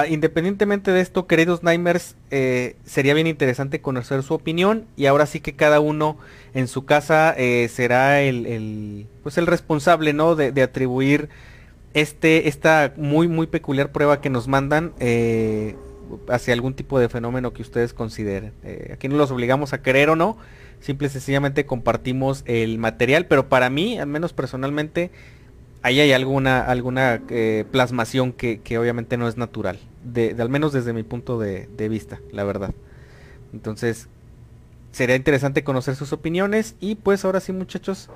independientemente de esto, queridos Nightmares, eh, sería bien interesante conocer su opinión. Y ahora sí que cada uno en su casa eh, será el, pues el responsable, ¿no? De, atribuir este, esta muy, muy peculiar prueba que nos mandan. Eh, hacia algún tipo de fenómeno que ustedes consideren. aquí no los obligamos a creer o no, simple y sencillamente compartimos el material, pero para mí, al menos personalmente, ahí hay alguna, alguna eh, plasmación que, obviamente no es natural, de, al menos desde mi punto de, vista, la verdad. Entonces, sería interesante conocer sus opiniones y pues ahora sí muchachos,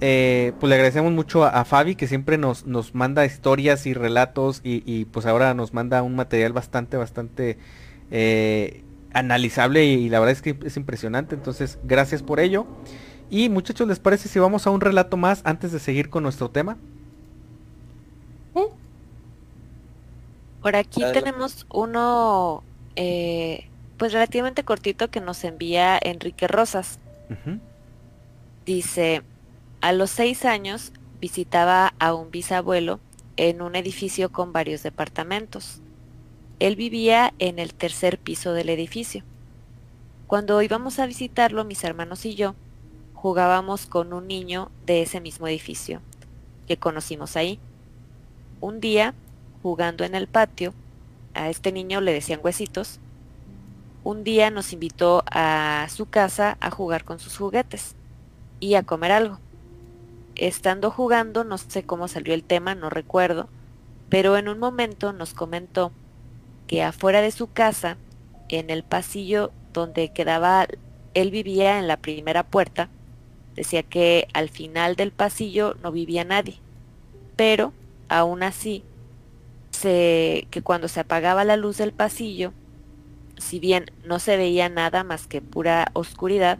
eh, pues le agradecemos mucho a, Fabi que siempre nos, nos manda historias y relatos y, pues ahora nos manda un material bastante, bastante eh, analizable y, la verdad es que es impresionante. Entonces, gracias por ello. Y muchachos, ¿les parece si vamos a un relato más antes de seguir con nuestro tema? Por aquí tenemos uno, eh, pues relativamente cortito que nos envía Enrique Rosas. Dice, a los seis años visitaba a un bisabuelo en un edificio con varios departamentos. Él vivía en el tercer piso del edificio. Cuando íbamos a visitarlo, mis hermanos y yo, jugábamos con un niño de ese mismo edificio, que conocimos ahí. Un día, jugando en el patio, a este niño le decían huesitos, un día nos invitó a su casa a jugar con sus juguetes y a comer algo. Estando jugando, no sé cómo salió el tema, no recuerdo, pero en un momento nos comentó que afuera de su casa, en el pasillo donde quedaba, él vivía en la primera puerta, decía que al final del pasillo no vivía nadie, pero aún así, se, que cuando se apagaba la luz del pasillo, si bien no se veía nada más que pura oscuridad,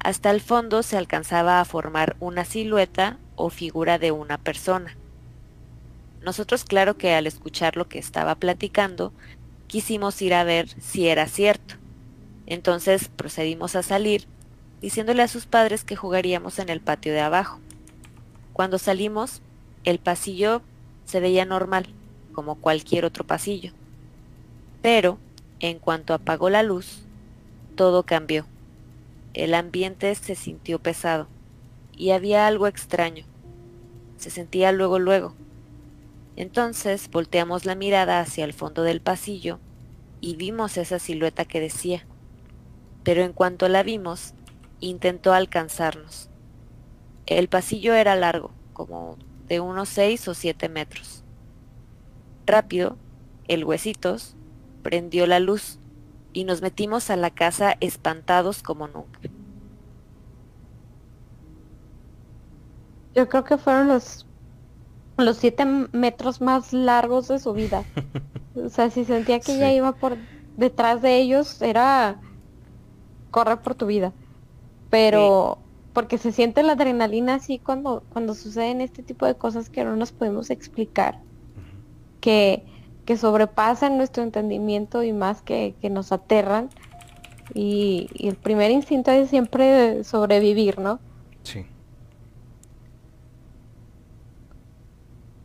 hasta el fondo se alcanzaba a formar una silueta o figura de una persona. Nosotros claro que al escuchar lo que estaba platicando, quisimos ir a ver si era cierto. Entonces procedimos a salir, diciéndole a sus padres que jugaríamos en el patio de abajo. Cuando salimos, el pasillo se veía normal, como cualquier otro pasillo. Pero, en cuanto apagó la luz, todo cambió. El ambiente se sintió pesado y había algo extraño. Se sentía luego luego, entonces volteamos la mirada hacia el fondo del pasillo y vimos esa silueta que decía. Pero en cuanto la vimos, intentó alcanzarnos. El pasillo era largo, como de unos seis o siete metros. Rápido, el huesitos prendió la luz y nos metimos a la casa espantados como nunca. Yo creo que fueron los los siete metros más largos de su vida. o sea, si sentía que ella iba por detrás de ellos, era correr por tu vida. Pero porque se siente la adrenalina así cuando cuando suceden este tipo de cosas que no nos podemos explicar. Que que sobrepasan nuestro entendimiento y más que, que nos aterran. Y, y, el primer instinto es siempre sobrevivir, ¿no? Sí.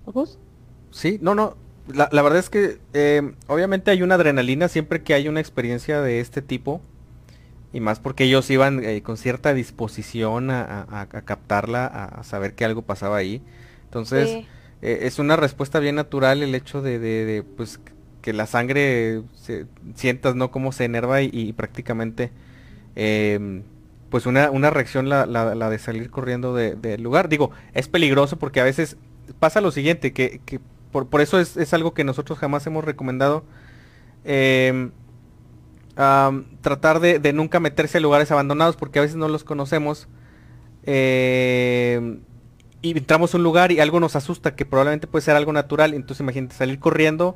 ¿Gus? Sí, no, no. La, la verdad es que eh, obviamente hay una adrenalina siempre que hay una experiencia de este tipo. Y más porque ellos iban eh, con cierta disposición a, a, a captarla, a, saber que algo pasaba ahí. Entonces, sí. Eh, es una respuesta bien natural el hecho de, de, de pues que la sangre se, sientas no cómo se enerva y, y prácticamente eh, pues una, una reacción la, la, la, de salir corriendo del de lugar digo es peligroso porque a veces pasa lo siguiente que, que por, por, eso es, es, algo que nosotros jamás hemos recomendado um, tratar de, de, nunca meterse a lugares abandonados porque a veces no los conocemos eh, y entramos a un lugar y algo nos asusta, que probablemente puede ser algo natural, entonces imagínate salir corriendo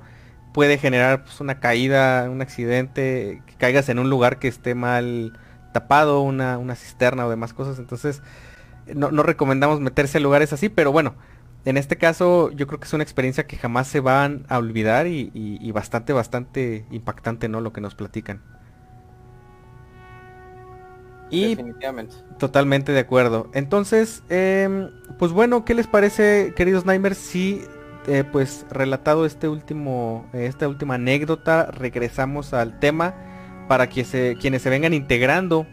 puede generar pues, una caída, un accidente, que caigas en un lugar que esté mal tapado, una, una cisterna o demás cosas, entonces no, no, recomendamos meterse a lugares así, pero bueno, en este caso yo creo que es una experiencia que jamás se van a olvidar y, y, y bastante, bastante impactante, ¿no? Lo que nos platican. Y Definitivamente. Totalmente de acuerdo. Entonces, eh, pues bueno, ¿qué les parece, queridos Nightmares? Si, eh, pues, relatado este último, eh, esta última anécdota, regresamos al tema para que se, quienes se vengan integrando.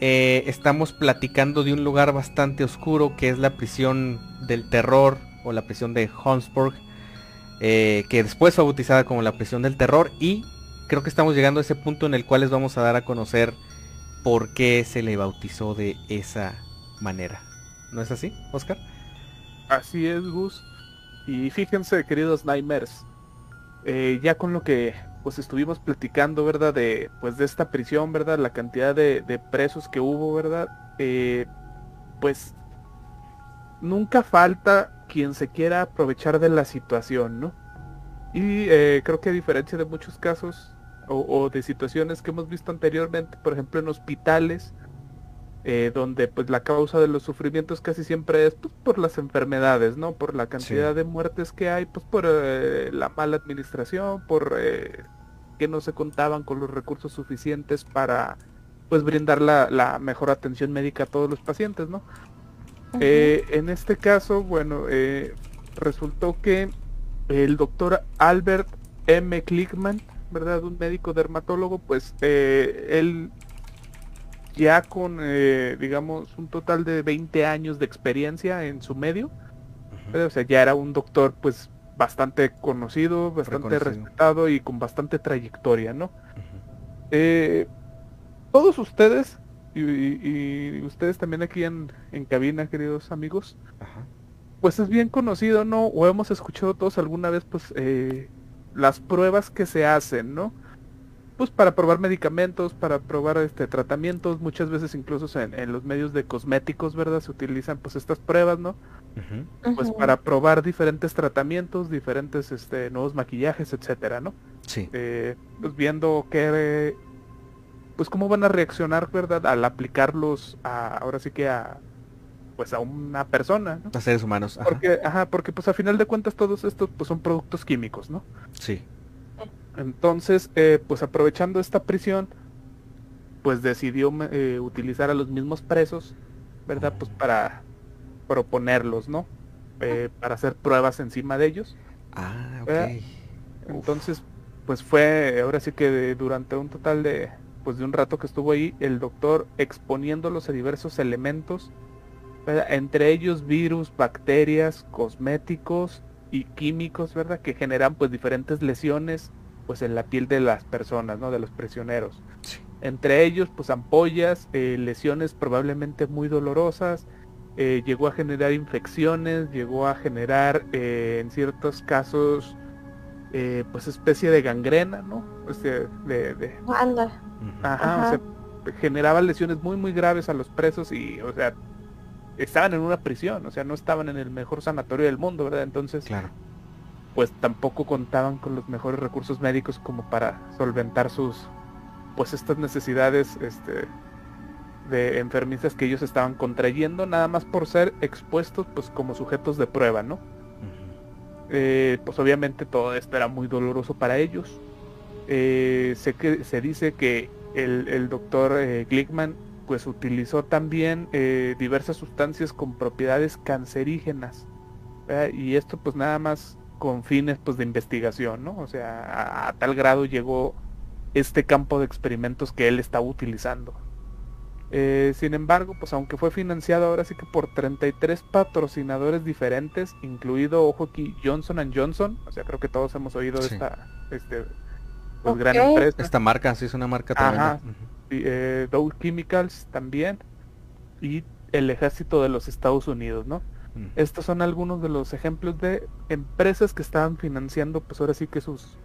Eh, estamos platicando de un lugar bastante oscuro que es la prisión del terror o la prisión de Holmesburg, que después fue bautizada como la prisión del terror y creo que estamos llegando a ese punto en el cual les vamos a dar a conocer por qué se le bautizó de esa manera. ¿No es así, Oscar? Así es, Gus. Y fíjense, queridos Nightmares, eh, ya con lo que pues estuvimos platicando, ¿verdad? De pues de esta prisión, ¿verdad? La cantidad de, de presos que hubo, ¿verdad? Eh, pues nunca falta quien se quiera aprovechar de la situación, ¿no? Y eh, creo que a diferencia de muchos casos, o, o, de situaciones que hemos visto anteriormente, por ejemplo en hospitales, eh, donde pues la causa de los sufrimientos casi siempre es pues, por las enfermedades, ¿no? Por la cantidad sí. de muertes que hay, pues por eh, la mala administración, por eh, que no se contaban con los recursos suficientes para pues brindar la, la mejor atención médica a todos los pacientes, ¿no? Uh -huh. en este caso, bueno, resultó que el doctor Albert M. Klickman ¿verdad? Un médico dermatólogo, pues eh, él ya con, eh, digamos, un total de 20 años de experiencia en su medio, uh -huh. o sea, ya era un doctor, pues, bastante conocido, bastante respetado y con bastante trayectoria, ¿no? Uh -huh. eh, todos ustedes, y, y, y, ustedes también aquí en, en cabina, queridos amigos, uh -huh. pues es bien conocido, ¿no? O hemos escuchado todos alguna vez, pues, eh, las pruebas que se hacen, ¿no? Pues para probar medicamentos, para probar este tratamientos, muchas veces incluso en, en los medios de cosméticos, ¿verdad? Se utilizan pues estas pruebas, ¿no? Uh -huh. Pues uh -huh. para probar diferentes tratamientos, diferentes este nuevos maquillajes, etcétera, ¿no? Sí. Eh, pues viendo que pues cómo van a reaccionar, ¿verdad? Al aplicarlos a, ahora sí que a pues a una persona, ¿no? A seres humanos. Ajá. Porque, ajá, porque pues a final de cuentas todos estos pues son productos químicos, ¿no? Sí. Entonces, eh, pues aprovechando esta prisión, pues decidió eh, utilizar a los mismos presos, ¿verdad? Pues para proponerlos, ¿no? Eh, para hacer pruebas encima de ellos. Ah, ok. Entonces, pues fue, ahora sí que de, durante un total de, pues de un rato que estuvo ahí, el doctor exponiéndolos a diversos elementos, ¿verdad? entre ellos virus, bacterias, cosméticos y químicos, ¿verdad? Que generan pues diferentes lesiones pues en la piel de las personas, ¿no? De los prisioneros. Sí. Entre ellos, pues ampollas, eh, lesiones probablemente muy dolorosas, eh, llegó a generar infecciones, llegó a generar eh, en ciertos casos, pues especie de gangrena, ¿no? Este, de, de- Anda. Ujú. ajá, Ajá. o sea, generaba lesiones muy muy graves a los presos y, o sea, estaban en una prisión, o sea, no estaban en el mejor sanatorio del mundo, ¿verdad? Entonces, Claro. Pues tampoco contaban con los mejores recursos médicos como para solventar sus, pues estas necesidades, este, de enfermizas que ellos estaban contrayendo, nada más por ser expuestos, pues como sujetos de prueba, ¿no? Eh, pues obviamente todo esto era muy doloroso para ellos. Eh, sé que se dice que el, el doctor eh, Glickman pues utilizó también eh, diversas sustancias con propiedades cancerígenas. ¿verdad? Y esto pues nada más con fines pues de investigación, ¿no? O sea, a, a tal grado llegó este campo de experimentos que él estaba utilizando. Eh, sin embargo, pues aunque fue financiado ahora sí que por 33 patrocinadores diferentes, incluido, ojo aquí, Johnson Johnson, o sea, creo que todos hemos oído de Sí. esta este, pues, gran empresa, Esta marca, sí es una marca Ajá. Ujú. y, eh, Dow Chemicals también, y el ejército de los Estados Unidos, ¿no? Estos son algunos de los ejemplos de empresas que estaban financiando, pues ahora sí que sus,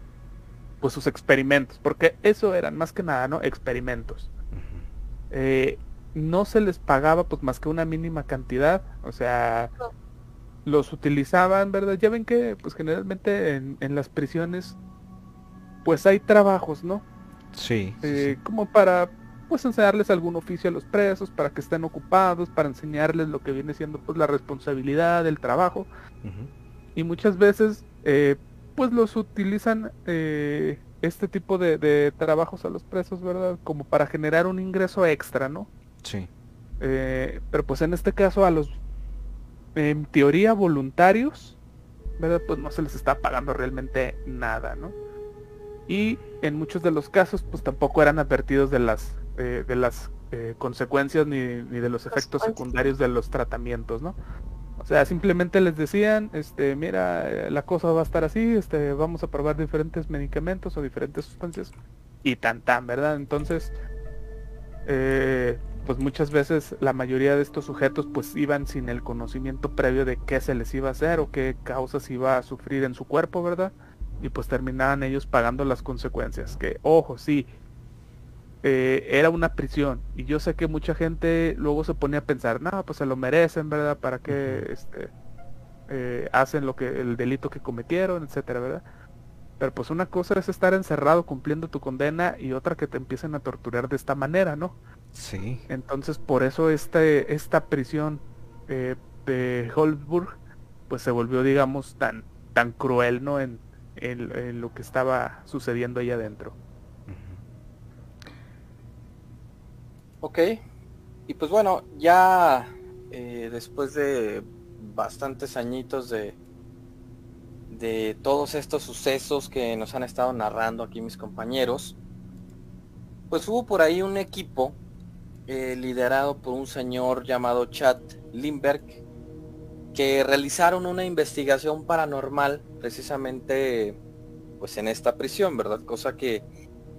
pues sus experimentos, porque eso eran más que nada, ¿no? Experimentos. Eh, no se les pagaba pues más que una mínima cantidad, o sea, No. los utilizaban, ¿verdad? Ya ven que pues generalmente en, en las prisiones pues hay trabajos, ¿no? Sí. sí, Eh, como para pues enseñarles algún oficio a los presos, para que estén ocupados, para enseñarles lo que viene siendo pues la responsabilidad del trabajo y muchas veces eh, pues los utilizan eh, este tipo de, de trabajos a los presos, ¿verdad? Como para generar un ingreso extra, ¿no? Sí. Eh, pero pues en este caso a los, en teoría, voluntarios, ¿verdad? Pues no se les está pagando realmente nada, ¿no? Y en muchos de los casos, pues tampoco eran advertidos de las, eh, de las eh, consecuencias ni, ni de los efectos secundarios de los tratamientos, ¿no? O sea, simplemente les decían, este, mira, eh, la cosa va a estar así, este, vamos a probar diferentes medicamentos o diferentes sustancias y tan tan, ¿verdad? Entonces, eh, pues muchas veces la mayoría de estos sujetos pues iban sin el conocimiento previo de qué se les iba a hacer o qué causas iba a sufrir en su cuerpo, ¿verdad? Y pues terminaban ellos pagando las consecuencias. Que, ojo, sí, eh, era una prisión. Y yo sé que mucha gente luego se pone a pensar, no, pues se lo merecen, ¿verdad? ¿Para qué este, eh, hacen lo que el delito que cometieron, etcétera, ¿verdad? Pero pues una cosa es estar encerrado cumpliendo tu condena y otra que te empiecen a torturar de esta manera, ¿no? Sí. Entonces por eso este, esta prisión eh, de Holzburg pues se volvió digamos tan, tan cruel, ¿no? En, en- en lo que estaba sucediendo ahí adentro. Ok. Y pues bueno, ya eh, después de bastantes añitos de, de todos estos sucesos que nos han estado narrando aquí mis compañeros, pues hubo por ahí un equipo eh, liderado por un señor llamado Chad Lindbergh que realizaron una investigación paranormal precisamente pues en esta prisión, ¿verdad? Cosa que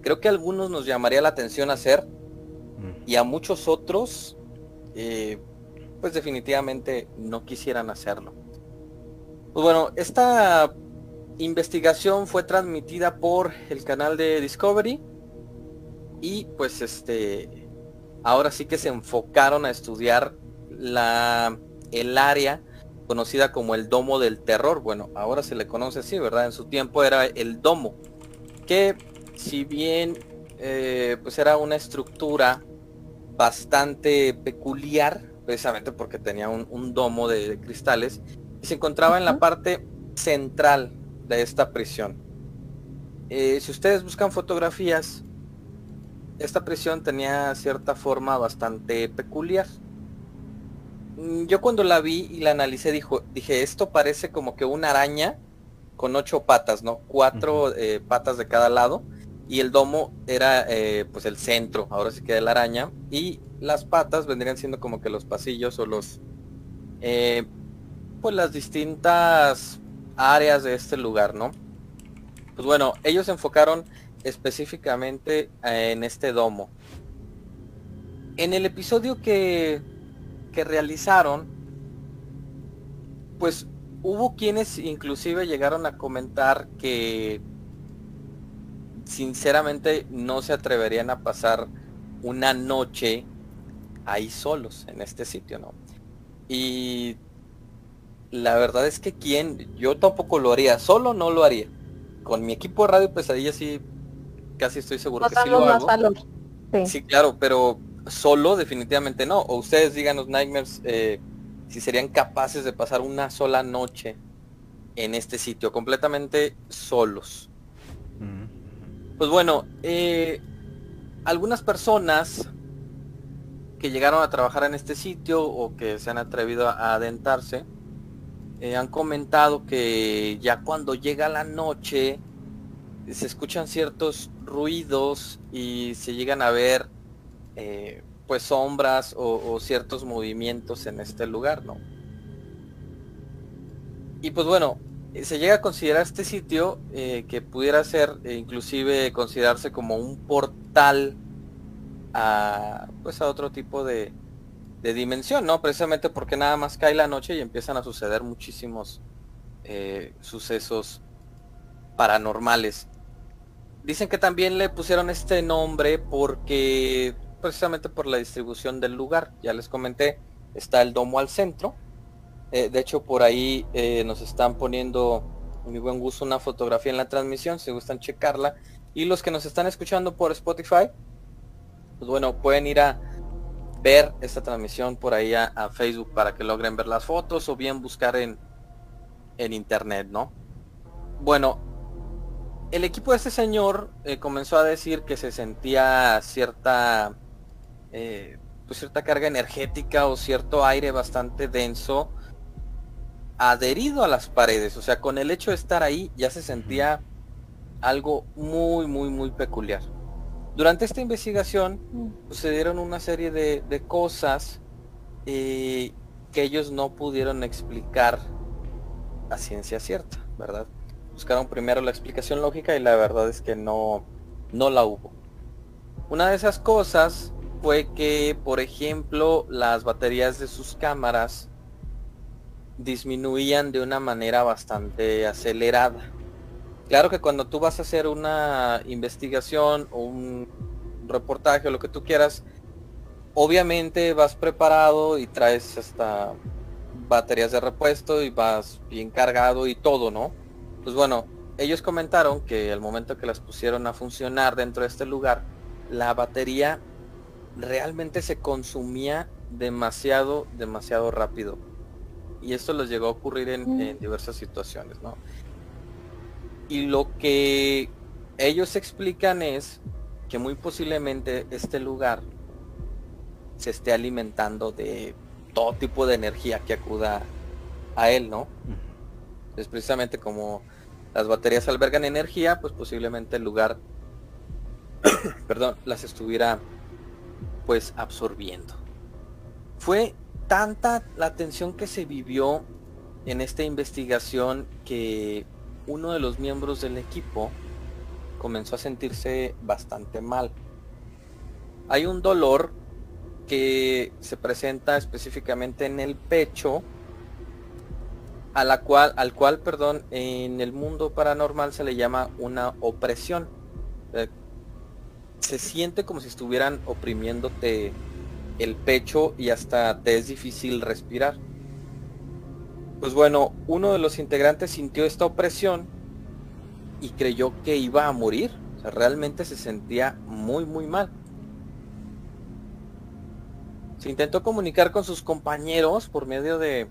creo que a algunos nos llamaría la atención hacer Y a muchos otros eh, pues definitivamente no quisieran hacerlo. Pues bueno, esta investigación fue transmitida por el canal de Discovery y pues este ahora sí que se enfocaron a estudiar la el área conocida como el domo del terror. Bueno, ahora se le conoce así, ¿verdad? En su tiempo era el domo, que si bien eh, pues era una estructura bastante peculiar, precisamente porque tenía un, un domo de, de cristales, y se encontraba en la parte central de esta prisión. Eh, si ustedes buscan fotografías, esta prisión tenía cierta forma bastante peculiar. Mm, Yo cuando la vi y la analicé dijo, dije, esto parece como que una araña con ocho patas, ¿no? Cuatro eh, patas de cada lado. Y el domo era eh, pues el centro, ahora sí que de la araña. Y las patas vendrían siendo como que los pasillos o los... eh, pues las distintas áreas de este lugar, ¿no? Pues bueno, ellos se enfocaron específicamente eh, en este domo. En el episodio que, que realizaron, pues hubo quienes inclusive llegaron a comentar que sinceramente no se atreverían a pasar una noche ahí solos en este sitio, ¿no? Y la verdad es que quien, yo tampoco lo haría, solo no lo haría. Con mi equipo de radio pesadilla sí, casi estoy seguro que sí lo hago. Sí. claro, pero solo definitivamente no. O ustedes díganos, Nightmares, eh, si serían capaces de pasar una sola noche en este sitio, completamente solos. Pues bueno, eh, algunas personas que llegaron a trabajar en este sitio o que se han atrevido a adentrarse, eh, han comentado que ya cuando llega la noche se escuchan ciertos ruidos y se llegan a ver eh, pues sombras o, ciertos movimientos en este lugar, ¿no? Y pues bueno, se llega a considerar este sitio eh, que pudiera ser eh, inclusive considerarse como un portal a pues a otro tipo de, de, dimensión, ¿no? Precisamente porque nada más cae la noche y empiezan a suceder muchísimos sucesos paranormales. Dicen que también le pusieron este nombre porque precisamente por la distribución del lugar. Ya les comenté, está el domo al centro eh, de hecho, por ahí eh, nos están poniendo muy buen gusto una fotografía en la transmisión, si gustan checarla. Y los que nos están escuchando por Spotify, pues bueno, pueden ir a ver esta transmisión por ahí a, Facebook para que logren ver las fotos o bien buscar en, en internet, ¿no? Bueno, el equipo de este señor eh, comenzó a decir que se sentía cierta pues cierta carga energética o cierto aire bastante denso adherido a las paredes, o sea, con el hecho de estar ahí ya se sentía algo muy, muy, muy peculiar. Durante esta investigación mm. sucedieron una serie de, cosas eh, que ellos no pudieron explicar a ciencia cierta, ¿verdad? Buscaron primero la explicación lógica y la verdad es que no, no la hubo. Una de esas cosas fue que, por ejemplo, las baterías de sus cámaras disminuían de una manera bastante acelerada. Claro que cuando tú vas a hacer una investigación o un reportaje o lo que tú quieras, obviamente vas preparado y traes hasta baterías de repuesto y vas bien cargado y todo, ¿no? Pues bueno, ellos comentaron que al momento que las pusieron a funcionar dentro de este lugar, la batería realmente se consumía demasiado, demasiado rápido y esto les llegó a ocurrir en, diversas situaciones, ¿no? Y lo que ellos explican es que muy posiblemente este lugar se esté alimentando de todo tipo de energía que acuda a él, ¿no? Es precisamente como las baterías albergan energía, pues posiblemente el lugar, perdón, las estuviera pues absorbiendo. Fue tanta la tensión que se vivió en esta investigación que uno de los miembros del equipo comenzó a sentirse bastante mal. Hay un dolor que se presenta específicamente en el pecho, a la cual, al cual, perdón, en el mundo paranormal se le llama una opresión. Eh, se siente como si estuvieran oprimiéndote el pecho y hasta te es difícil respirar. Pues bueno, uno de los integrantes sintió esta opresión y creyó que iba a morir. O sea, realmente se sentía muy, muy mal. Se intentó comunicar con sus compañeros por medio de,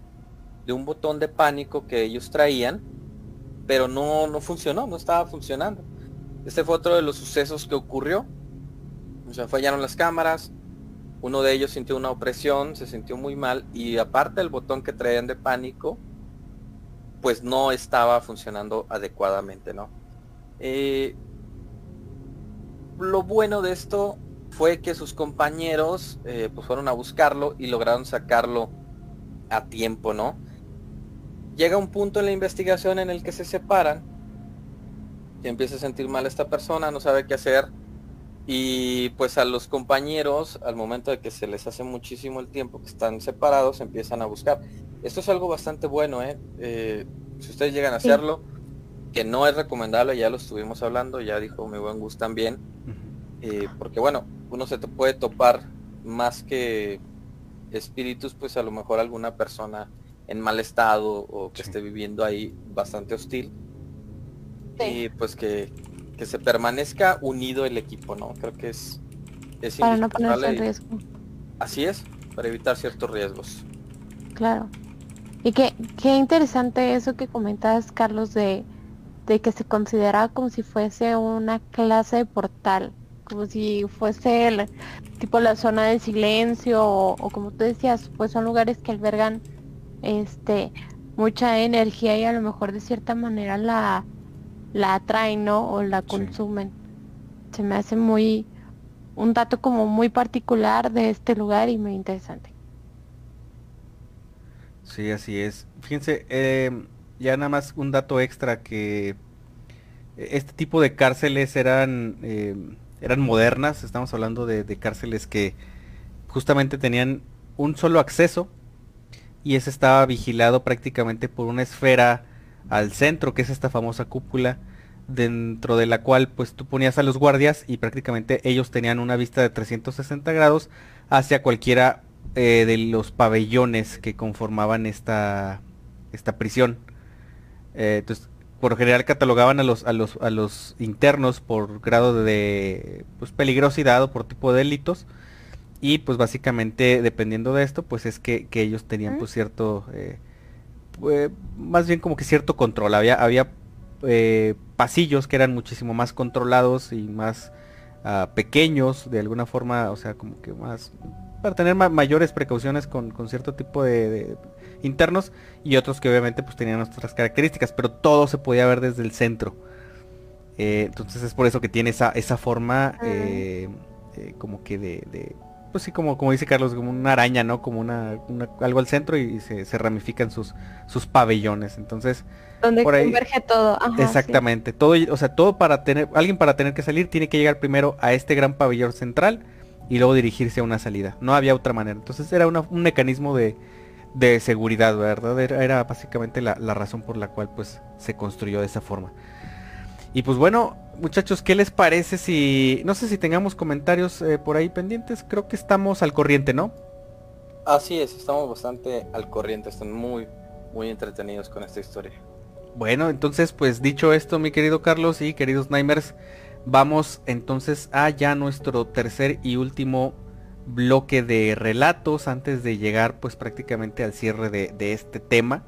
un botón de pánico que ellos traían, pero no, no funcionó, no estaba funcionando. Este fue otro de los sucesos que ocurrió. O sea, fallaron las cámaras, uno de ellos sintió una opresión, se sintió muy mal y aparte el botón que traían de pánico, pues no estaba funcionando adecuadamente, ¿no? Eh, lo bueno de esto fue que sus compañeros eh, pues fueron a buscarlo y lograron sacarlo a tiempo, ¿no? Llega un punto en la investigación en el que se separan y empieza a sentir mal esta persona, no sabe qué hacer, y pues a los compañeros, al momento de que se les hace muchísimo el tiempo que están separados, empiezan a buscar. Esto es algo bastante bueno, ¿eh? eh si ustedes llegan a hacerlo, que no es recomendable, ya lo estuvimos hablando, ya dijo mi buen Gus también, eh, porque bueno, uno se te puede topar más que espíritus, pues a lo mejor alguna persona en mal estado o que esté viviendo ahí bastante hostil. Y pues que, que, se permanezca unido el equipo, ¿no? Creo que es, es Para no ponerse en riesgo. Así es, para evitar ciertos riesgos. Claro. Y qué, qué interesante eso que comentas, Carlos, de, de que se considera como si fuese una clase de portal, como si fuese el, tipo la zona de silencio o, como tú decías, pues son lugares que albergan este mucha energía y a lo mejor de cierta manera la, la atraen, ¿no? O la consumen. Se me hace muy un dato como muy particular de este lugar y muy interesante. Sí, así es. Fíjense, eh, ya nada más un dato extra que este tipo de cárceles eran eh, eran modernas, estamos hablando de, cárceles que justamente tenían un solo acceso y ese estaba vigilado prácticamente por una esfera al centro, que es esta famosa cúpula, dentro de la cual pues tú ponías a los guardias y prácticamente ellos tenían una vista de 360 grados hacia cualquiera eh, de los pabellones que conformaban esta, esta prisión. Eh, entonces, por lo general catalogaban a los, a los, a los internos por grado de pues, peligrosidad o por tipo de delitos. Y pues básicamente dependiendo de esto, pues es que, ellos tenían pues cierto, eh, pues, más bien como que cierto control. Había, había pasillos que eran muchísimo más controlados y más ah, pequeños de alguna forma, o sea, como que más para tener mayores precauciones con, cierto tipo de, internos y otros que obviamente pues tenían otras características, pero todo se podía ver desde el centro. Eh, entonces es por eso que tiene esa, esa forma eh, eh, como que de, pues sí, como, como dice Carlos, como una araña, ¿no? Como una, algo al centro y, se, ramifican sus, sus pabellones. Entonces, donde converge todo. exactamente. Todo, o sea, todo para tener, alguien para tener que salir tiene que llegar primero a este gran pabellón central y luego dirigirse a una salida. No había otra manera. Entonces era un mecanismo de, de, seguridad, ¿verdad? Era, básicamente la, razón por la cual pues se construyó de esa forma. Y pues bueno, muchachos, ¿qué les parece si... No sé si tengamos comentarios eh, por ahí pendientes. Creo que estamos al corriente, ¿no? Así es, estamos bastante al corriente. Están muy, muy entretenidos con esta historia. Bueno, entonces pues dicho esto, mi querido Carlos y queridos Nimers, Vamos entonces a ya nuestro tercer y último bloque de relatos antes de llegar pues prácticamente al cierre de, este tema.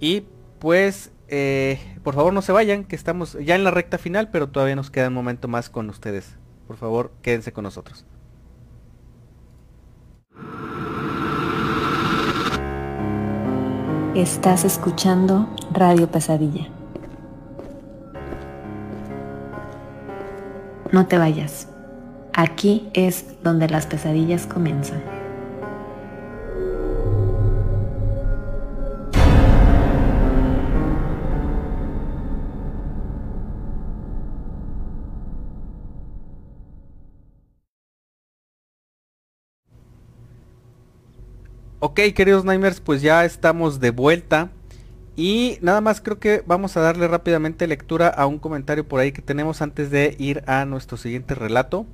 Y pues eh, por favor no se vayan, que estamos ya en la recta final, pero todavía nos queda un momento más con ustedes. Por favor, quédense con nosotros. Estás escuchando Radio Pesadilla. No te vayas. Aquí es donde las pesadillas comienzan. Ok, queridos Nimers, pues ya estamos de vuelta. Y nada más creo que vamos a darle rápidamente lectura a un comentario por ahí que tenemos antes de ir a nuestro siguiente relato.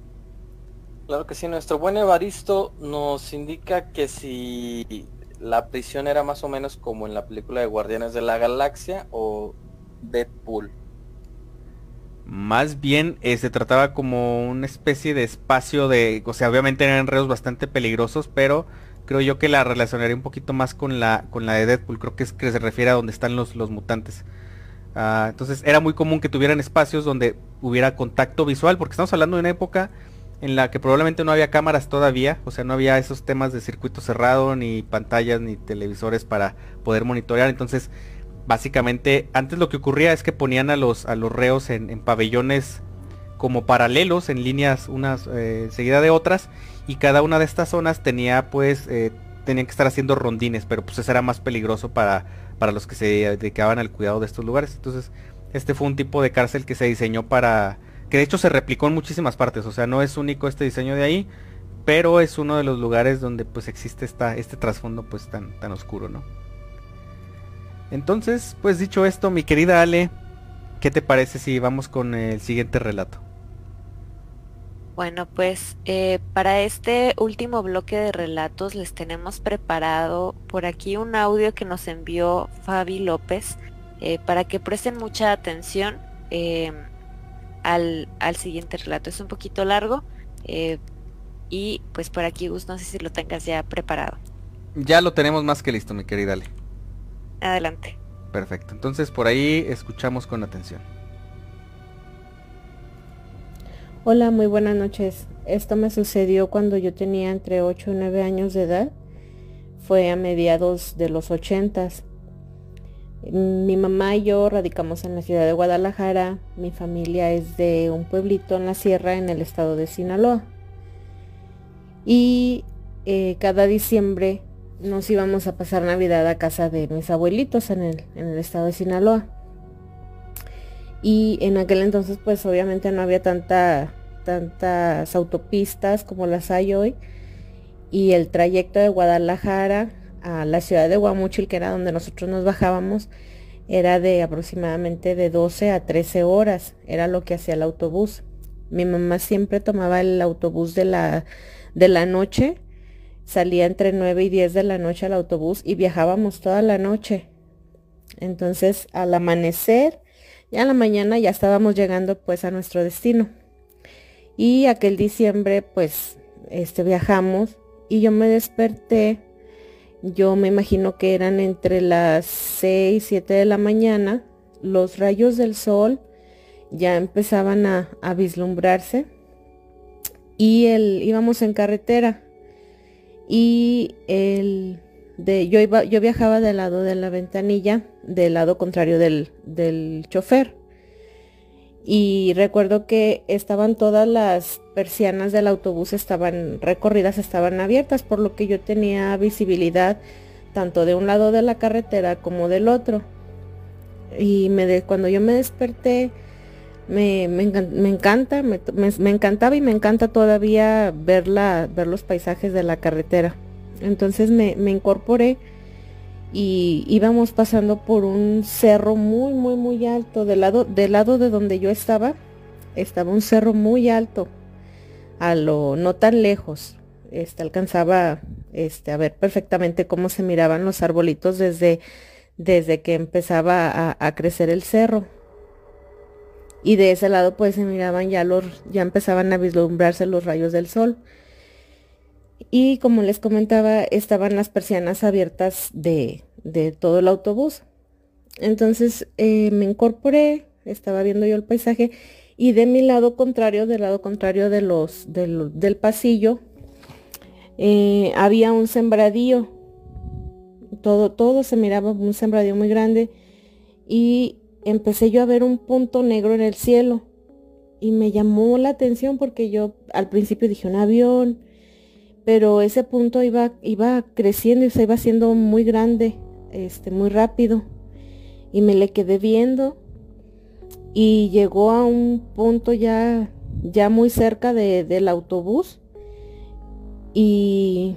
Claro que sí, nuestro buen Evaristo nos indica que si la prisión era más o menos como en la película de Guardianes de la Galaxia o Deadpool. Más bien eh, se trataba como una especie de espacio de, o sea, obviamente eran enredos bastante peligrosos, pero creo yo que la relacionaría un poquito más con la con la de Deadpool. Creo que es que se refiere a donde están los, los mutantes. Ah, entonces era muy común que tuvieran espacios donde hubiera contacto visual, porque estamos hablando de una época en la que probablemente no había cámaras todavía, o sea, no había esos temas de circuito cerrado, ni pantallas, ni televisores para poder monitorear. Entonces, básicamente, antes lo que ocurría es que ponían a los, a los reos en, pabellones como paralelos, en líneas unas eh, seguida de otras, y cada una de estas zonas tenía pues eh, tenían que estar haciendo rondines pero pues eso era más peligroso para para los que se dedicaban al cuidado de estos lugares entonces este fue un tipo de cárcel que se diseñó para que de hecho se replicó en muchísimas partes o sea no es único este diseño de ahí pero es uno de los lugares donde pues existe esta, este trasfondo pues tan tan oscuro no entonces pues dicho esto mi querida Ale ¿qué te parece si vamos con el siguiente relato? Bueno, pues eh, para este último bloque de relatos les tenemos preparado por aquí un audio que nos envió Fabi López eh, para que presten mucha atención em, al, siguiente relato. Es un poquito largo eh, y pues por aquí Gus, no sé si lo tengas ya preparado. Ya lo tenemos más que listo, mi querida Ale. Adelante. Perfecto, entonces por ahí escuchamos con atención. Hola, muy buenas noches. Esto me sucedió cuando yo tenía entre 8 y 9 años de edad. Fue a mediados de los 80. Mi mamá y yo radicamos en la ciudad de Guadalajara. Mi familia es de un pueblito en la sierra en el estado de Sinaloa. Y eh, cada diciembre nos íbamos a pasar Navidad a casa de mis abuelitos en el, en el estado de Sinaloa. Y en aquel entonces pues obviamente no había tanta tantas autopistas como las hay hoy y el trayecto de Guadalajara a la ciudad de Guamuchil, que era donde nosotros nos bajábamos, era de aproximadamente de 12 a 13 horas, era lo que hacía el autobús. Mi mamá siempre tomaba el autobús de la, de la noche, salía entre 9 y 10 de la noche al autobús y viajábamos toda la noche. Entonces al amanecer, ya a la mañana ya estábamos llegando pues a nuestro destino. Y aquel diciembre pues este viajamos y yo me desperté. Yo me imagino que eran entre las 6, 7 de la mañana. Los rayos del sol ya empezaban a, vislumbrarse. Y el, íbamos en carretera. Y el, de, yo, iba, yo viajaba del lado de la ventanilla, del lado contrario del, del chofer y recuerdo que estaban todas las persianas del autobús estaban recorridas, estaban abiertas, por lo que yo tenía visibilidad tanto de un lado de la carretera como del otro. Y me cuando yo me desperté, me, encanta, me, encantaba y me encanta todavía ver, ver los paisajes de la carretera. Entonces me, me incorporé y íbamos pasando por un cerro muy, muy, muy alto. Del lado, del lado de donde yo estaba, estaba un cerro muy alto, a lo no tan lejos. Este, alcanzaba este, a ver perfectamente cómo se miraban los arbolitos desde, desde que empezaba a, a crecer el cerro. Y de ese lado pues se miraban ya los, ya empezaban a vislumbrarse los rayos del sol y como les comentaba, estaban las persianas abiertas de, todo el autobús. Entonces eh, me incorporé, estaba viendo yo el paisaje y de mi lado contrario, del lado contrario de los, del, pasillo, eh, había un sembradío. Todo, todo se miraba un sembradío muy grande y empecé yo a ver un punto negro en el cielo y me llamó la atención porque yo al principio dije un avión, pero ese punto iba, iba creciendo y se iba haciendo muy grande, este, muy rápido. Y me le quedé viendo y llegó a un punto ya, ya muy cerca del autobús. Y,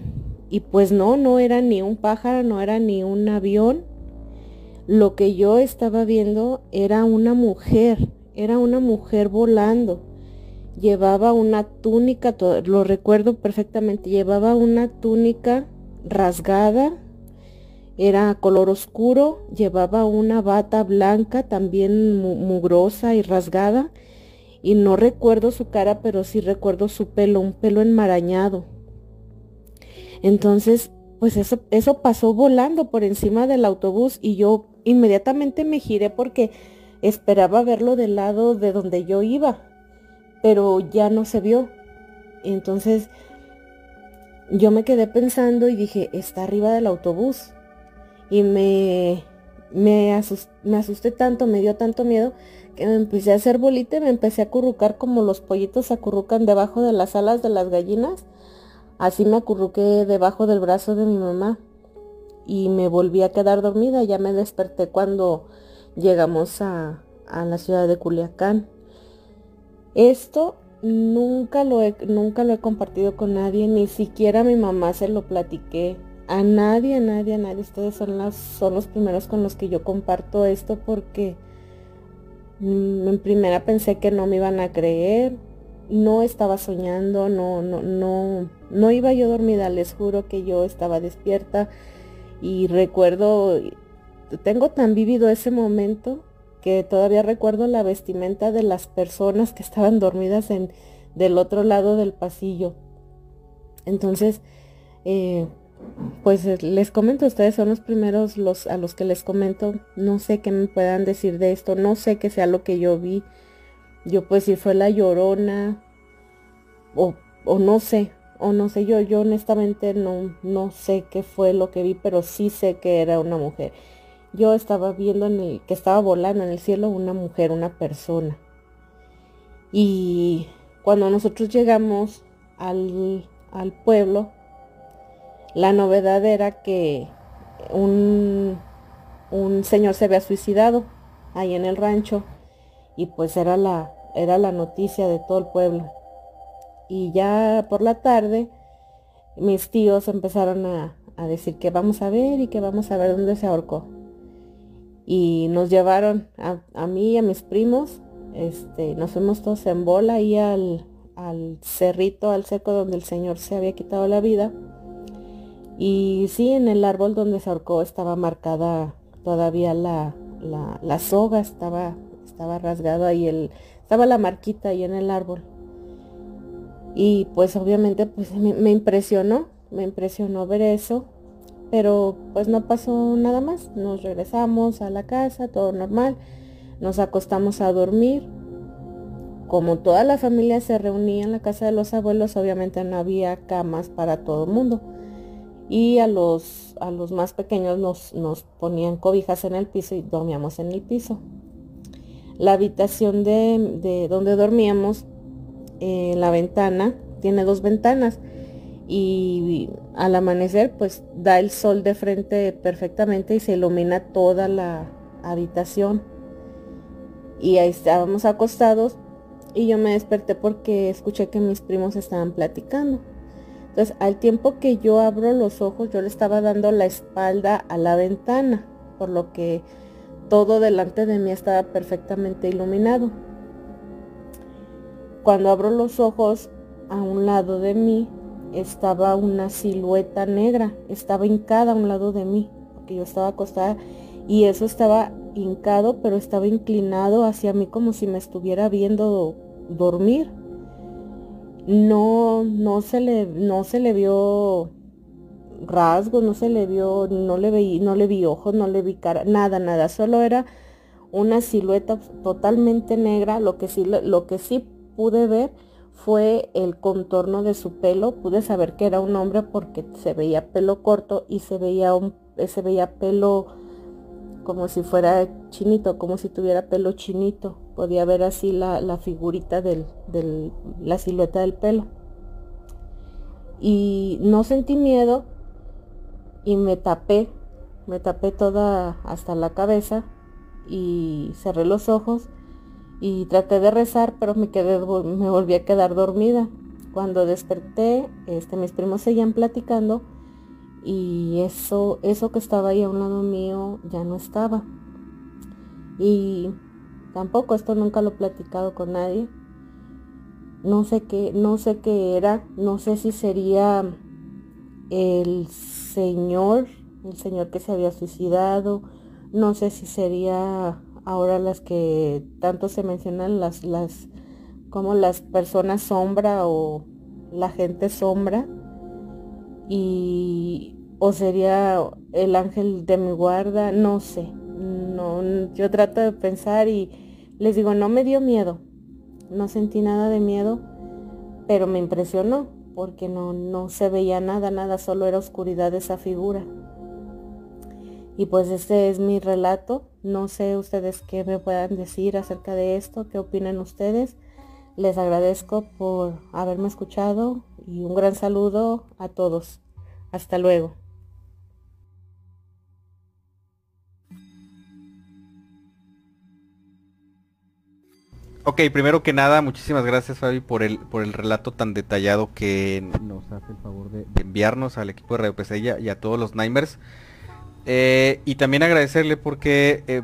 y pues no, no era ni un pájaro, no era ni un avión. Lo que yo estaba viendo era una mujer, era una mujer volando llevaba una túnica, lo recuerdo perfectamente, llevaba una túnica rasgada, era color oscuro, llevaba una bata blanca también mugrosa y rasgada, y no recuerdo su cara, pero sí recuerdo su pelo, un pelo enmarañado. Entonces, pues eso, eso pasó volando por encima del autobús y yo inmediatamente me giré porque esperaba verlo del lado de donde yo iba pero ya no se vio. Entonces yo me quedé pensando y dije, está arriba del autobús. Y me, me, asusté, tanto, me dio tanto miedo, que me empecé a hacer bolita y me empecé a acurrucar como los pollitos se acurrucan debajo de las alas de las gallinas. Así me acurruqué debajo del brazo de mi mamá y me volví a quedar dormida. Ya me desperté cuando llegamos a, a la ciudad de Culiacán. Esto nunca lo, he, nunca lo he compartido con nadie, ni siquiera a mi mamá se lo platiqué. A nadie, a nadie, a nadie. Ustedes son, las, son los primeros con los que yo comparto esto porque Mm, en primera pensé que no me iban a creer, no estaba soñando, no, no, no, no iba yo dormida, les juro que yo estaba despierta y recuerdo, tengo tan vivido ese momento que todavía recuerdo la vestimenta de las personas que estaban dormidas en, del otro lado del pasillo. Entonces, eh, pues eh, les comento, ustedes son los primeros los, a los que les comento, no sé qué me puedan decir de esto, no sé qué sea lo que yo vi, yo pues si fue la llorona, o, o no sé, o no sé, yo, yo honestamente no, no sé qué fue lo que vi, pero sí sé que era una mujer. Yo estaba viendo en el, que estaba volando en el cielo una mujer, una persona. Y cuando nosotros llegamos al, al pueblo, la novedad era que un, un señor se había suicidado ahí en el rancho y pues era la, era la noticia de todo el pueblo. Y ya por la tarde mis tíos empezaron a, a decir que vamos a ver y que vamos a ver dónde se ahorcó. Y nos llevaron a, mí y a mis primos, este, nos fuimos todos en bola ahí al, al cerrito, al seco donde el señor se había quitado la vida y sí, en el árbol donde se ahorcó estaba marcada todavía la, la, soga, estaba, estaba rasgado ahí, el, estaba la marquita ahí en el árbol. Y pues obviamente pues me impresionó, me impresionó ver eso, pero pues no pasó nada más. Nos regresamos a la casa, todo normal, nos acostamos a dormir. Como toda la familia se reunía en la casa de los abuelos, obviamente no había camas para todo el mundo y a los, a los más pequeños nos, nos ponían cobijas en el piso y dormíamos en el piso. La habitación de, donde dormíamos, eh, la ventana, tiene dos ventanas y al amanecer pues da el sol de frente perfectamente y se ilumina toda la habitación. Y ahí estábamos acostados y yo me desperté porque escuché que mis primos estaban platicando. Entonces, al tiempo que yo abro los ojos, yo le estaba dando la espalda a la ventana, por lo que todo delante de mí estaba perfectamente iluminado. Cuando abro los ojos, a un lado de mí estaba una silueta negra, estaba hincada a un lado de mí, porque yo estaba acostada y eso estaba hincado, pero estaba inclinado hacia mí como si me estuviera viendo dormir. No, no se le, no se le vio rasgos, no se le vio, no le vi, no le vi ojos, no le vi cara, nada, nada, solo era una silueta totalmente negra, lo que sí, lo que sí pude ver fue el contorno de su pelo, pude saber que era un hombre porque se veía pelo corto y se veía se veía pelo como si fuera chinito, como si tuviera pelo chinito. Podía ver así la, figurita de la silueta del pelo. Y no sentí miedo y me tapé, me tapé toda hasta la cabeza y cerré los ojos y traté de rezar, pero me quedé, me volví a quedar dormida. Cuando desperté, este, mis primos seguían platicando y eso, eso que estaba ahí a un lado mío ya no estaba. Y tampoco esto nunca lo he platicado con nadie. No sé qué, no sé qué era, no sé si sería el señor, el señor que se había suicidado, no sé si sería ahora las que tanto se mencionan las las como las personas sombra o la gente sombra y o sería el ángel de mi guarda, no sé. No, yo trato de pensar y les digo, no me dio miedo. No sentí nada de miedo, pero me impresionó porque no, no se veía nada, nada, solo era oscuridad esa figura. Y pues este es mi relato. No sé ustedes qué me puedan decir acerca de esto, qué opinan ustedes. Les agradezco por haberme escuchado y un gran saludo a todos. Hasta luego. Ok, primero que nada, muchísimas gracias Fabi por el, por el relato tan detallado que nos hace el favor de, enviarnos al equipo de Radio Pesadilla y a todos los Nimers. Eh, y también agradecerle porque eh,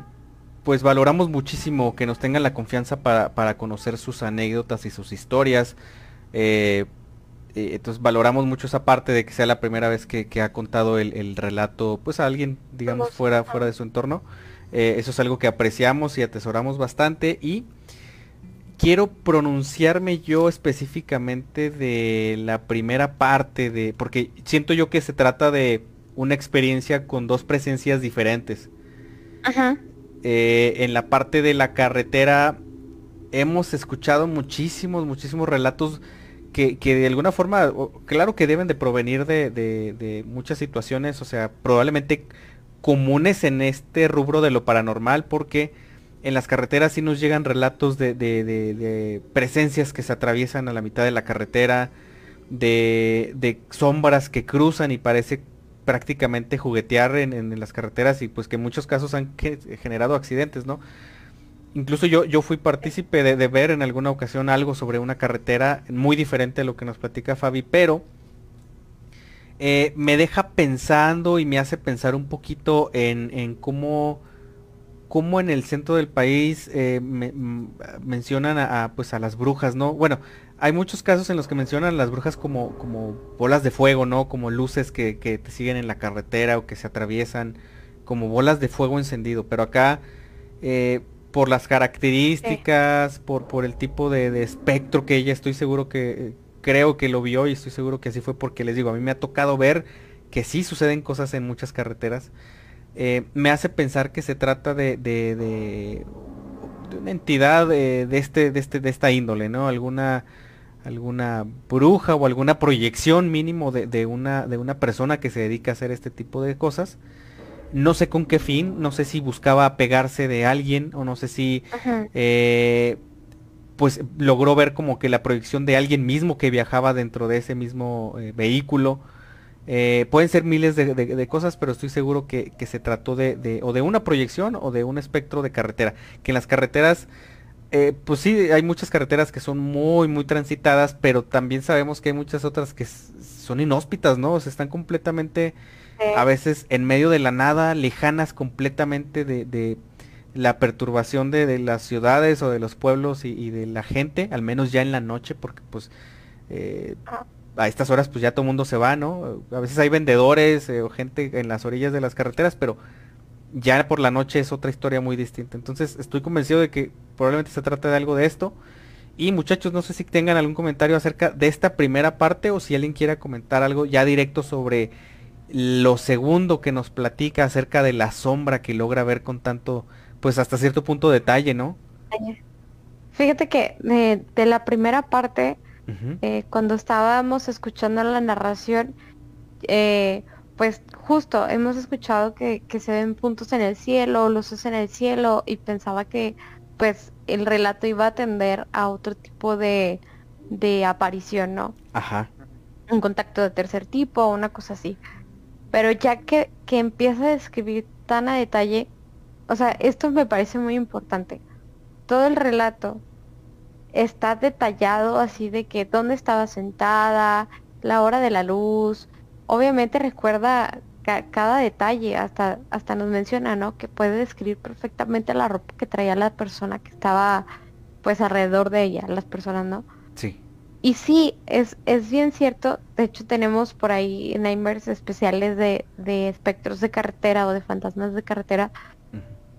pues valoramos muchísimo que nos tengan la confianza para, conocer sus anécdotas y sus historias. Eh, entonces valoramos mucho esa parte de que sea la primera vez que, ha contado el, relato pues a alguien, digamos, fuera, fuera de su entorno. eso es algo que apreciamos y atesoramos bastante y quiero pronunciarme yo específicamente de la primera parte de, porque siento yo que se trata de una experiencia con dos presencias diferentes. Ajá. Eh, en la parte de la carretera hemos escuchado muchísimos, muchísimos relatos que, de alguna forma, claro que deben de provenir de, muchas situaciones, o sea, probablemente comunes en este rubro de lo paranormal, porque en las carreteras sí nos llegan relatos de, presencias que se atraviesan a la mitad de la carretera, de, sombras que cruzan y parece prácticamente juguetear en, las carreteras y pues que en muchos casos han generado accidentes, ¿no? Incluso yo, yo fui partícipe de, ver en alguna ocasión algo sobre una carretera muy diferente a lo que nos platica Fabi, pero eh, me deja pensando y me hace pensar un poquito en, cómo, cómo, en el centro del país eh, mencionan a, pues a las brujas, ¿no? Bueno, hay muchos casos en los que mencionan las brujas como, como bolas de fuego, ¿no? Como luces que, te siguen en la carretera o que se atraviesan, como bolas de fuego encendido. Pero acá, eh, por las características, por, por el tipo de, espectro que ella, estoy seguro que, creo que lo vio y estoy seguro que así fue porque les digo, a mí me ha tocado ver que sí suceden cosas en muchas carreteras. Eh, me hace pensar que se trata de, de, de, una entidad de, de, este, de, este, de esta índole, ¿no? Alguna alguna bruja o alguna proyección mínimo de, una, de una persona que se dedica a hacer este tipo de cosas. No sé con qué fin, no sé si buscaba pegarse de alguien o no sé si eh, pues logró ver como que la proyección de alguien mismo que viajaba dentro de ese mismo eh, vehículo. Eh, pueden ser miles de, cosas, pero estoy seguro que, que se trató de, o de una proyección o de un espectro de carretera. Que en las carreteras eh, pues sí, hay muchas carreteras que son muy, muy transitadas, pero también sabemos que hay muchas otras que son inhóspitas, ¿no? O sea, están completamente, a veces en medio de la nada, lejanas completamente de, la perturbación de, las ciudades o de los pueblos y, de la gente, al menos ya en la noche, porque pues eh, a estas horas pues ya todo el mundo se va, ¿no? A veces hay vendedores eh, o gente en las orillas de las carreteras, pero ya por la noche es otra historia muy distinta. Entonces estoy convencido de que probablemente se trata de algo de esto. Y muchachos, no sé si tengan algún comentario acerca de esta primera parte o si alguien quiera comentar algo ya directo sobre lo segundo que nos platica acerca de la sombra que logra ver con tanto, pues hasta cierto punto detalle, ¿no? Fíjate que de, la primera parte, eh, cuando estábamos escuchando la narración, eh, pues justo hemos escuchado que, se ven puntos en el cielo, luces en el cielo y pensaba que pues el relato iba a tender a otro tipo de, de aparición, ¿no? Ajá. Un contacto de tercer tipo, una cosa así. Pero ya que, que empieza a describir tan a detalle, o sea, esto me parece muy importante. Todo el relato está detallado así de que dónde estaba sentada, la hora de la luz, obviamente recuerda cada detalle, hasta, hasta nos menciona, ¿no? Que puede describir perfectamente la ropa que traía la persona que estaba pues alrededor de ella, las personas, ¿no? Sí. Y sí, es, es bien cierto, de hecho tenemos por ahí nightmares especiales de, de espectros de carretera o de fantasmas de carretera,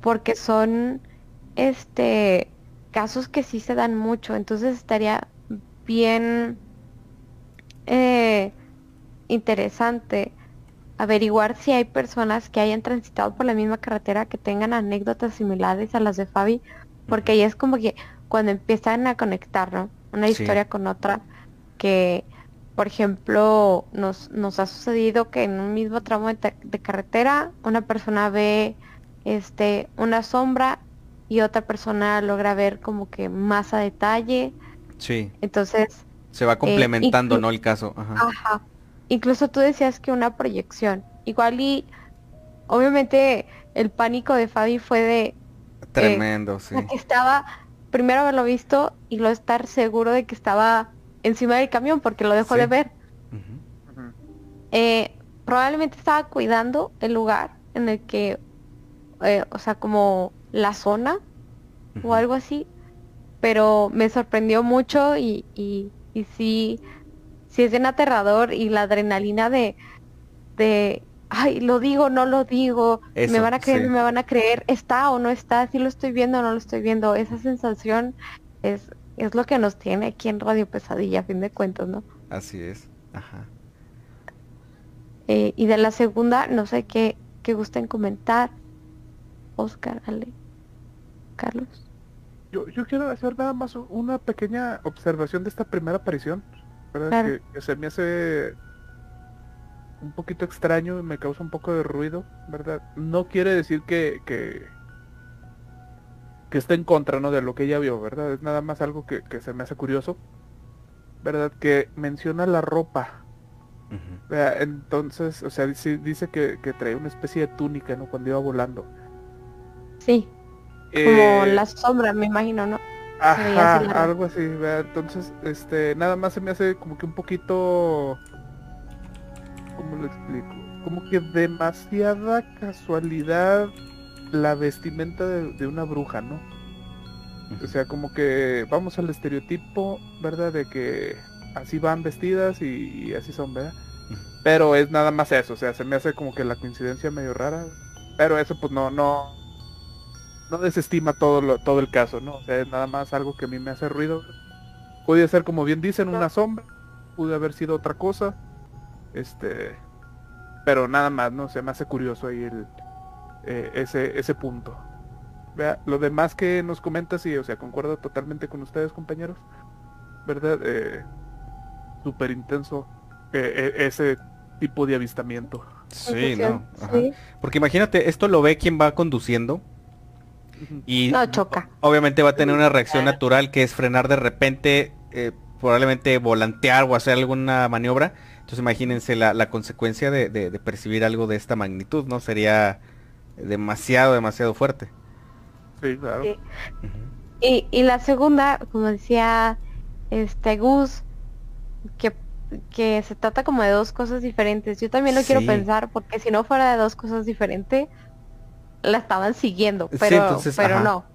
porque son este casos que sí se dan mucho, entonces estaría bien eh, interesante averiguar si hay personas que hayan transitado por la misma carretera que tengan anécdotas similares a las de Fabi, porque ahí es como que cuando empiezan a conectar, ¿no? Una historia con otra, que por ejemplo nos, nos ha sucedido que en un mismo tramo de, de, carretera una persona ve este una sombra y otra persona logra ver como que más a detalle. Sí. Entonces se va complementando, ¿no? El caso. Ajá incluso tú decías que una proyección. Igual y obviamente el pánico de Fabi fue de tremendo, sí. Que estaba primero haberlo visto y luego estar seguro de que estaba encima del camión porque lo dejó de ver. Eh, probablemente estaba cuidando el lugar en el que, eh, o sea, como la zona o algo así. Pero me sorprendió mucho y, y, y sí, sí es bien aterrador y la adrenalina de, de ay, lo digo, no lo digo, me van a creer, me van a creer, está o no está, si lo estoy viendo o no lo estoy viendo. Esa sensación es, es lo que nos tiene aquí en Radio Pesadilla, a fin de cuentas, ¿no? Así es, ajá. Eh, y de la segunda, no sé qué, qué gusten comentar. Oscar, Ale, Carlos. Yo, yo quiero hacer nada más una pequeña observación de esta primera aparición, ¿verdad? que se me hace un poquito extraño y me causa un poco de ruido, ¿verdad? No quiere decir que, que, que esté en contra, ¿no? De lo que ella vio, ¿verdad? Es nada más algo que, se me hace curioso, ¿verdad? Que menciona la ropa. Entonces, o sea, dice, dice que, que trae una especie de túnica, ¿no? Cuando iba volando. Sí. Como eh, la sombra, me imagino, ¿no? Ajá, algo así, ¿verdad? Entonces, este, nada más se me hace como que un poquito ¿cómo lo explico? Como que demasiada casualidad la vestimenta de, una bruja, ¿no? O sea, como que vamos al estereotipo, ¿verdad? De que así van vestidas y, así son, ¿verdad? Pero es nada más eso, o sea, se me hace como que la coincidencia medio rara. Pero eso pues no, no, no desestima todo lo, todo el caso, ¿no? O sea, es nada más algo que a mí me hace ruido. Puede ser como bien dicen, una sombra, pude haber sido otra cosa, este, pero nada más, ¿no? Se me hace curioso ahí el, eh, ese, ese punto. Vea, lo demás que nos comenta, sí, o sea, concuerdo totalmente con ustedes, compañeros. ¿Verdad? Eh, Súper intenso eh, ese tipo de avistamiento. Sí, no. Porque imagínate, esto lo ve quien va conduciendo. Y no, choca. obviamente va a tener una reacción natural que es frenar de repente, probablemente volantear o hacer alguna maniobra entonces imagínense la, consecuencia de, percibir algo de esta magnitud, ¿no? Sería demasiado, demasiado fuerte. Sí, claro. Y, la segunda, como decía este Gus, que, que se trata como de dos cosas diferentes. Yo también lo quiero pensar, porque si no fuera de dos cosas diferentes, la estaban siguiendo, pero, pero no.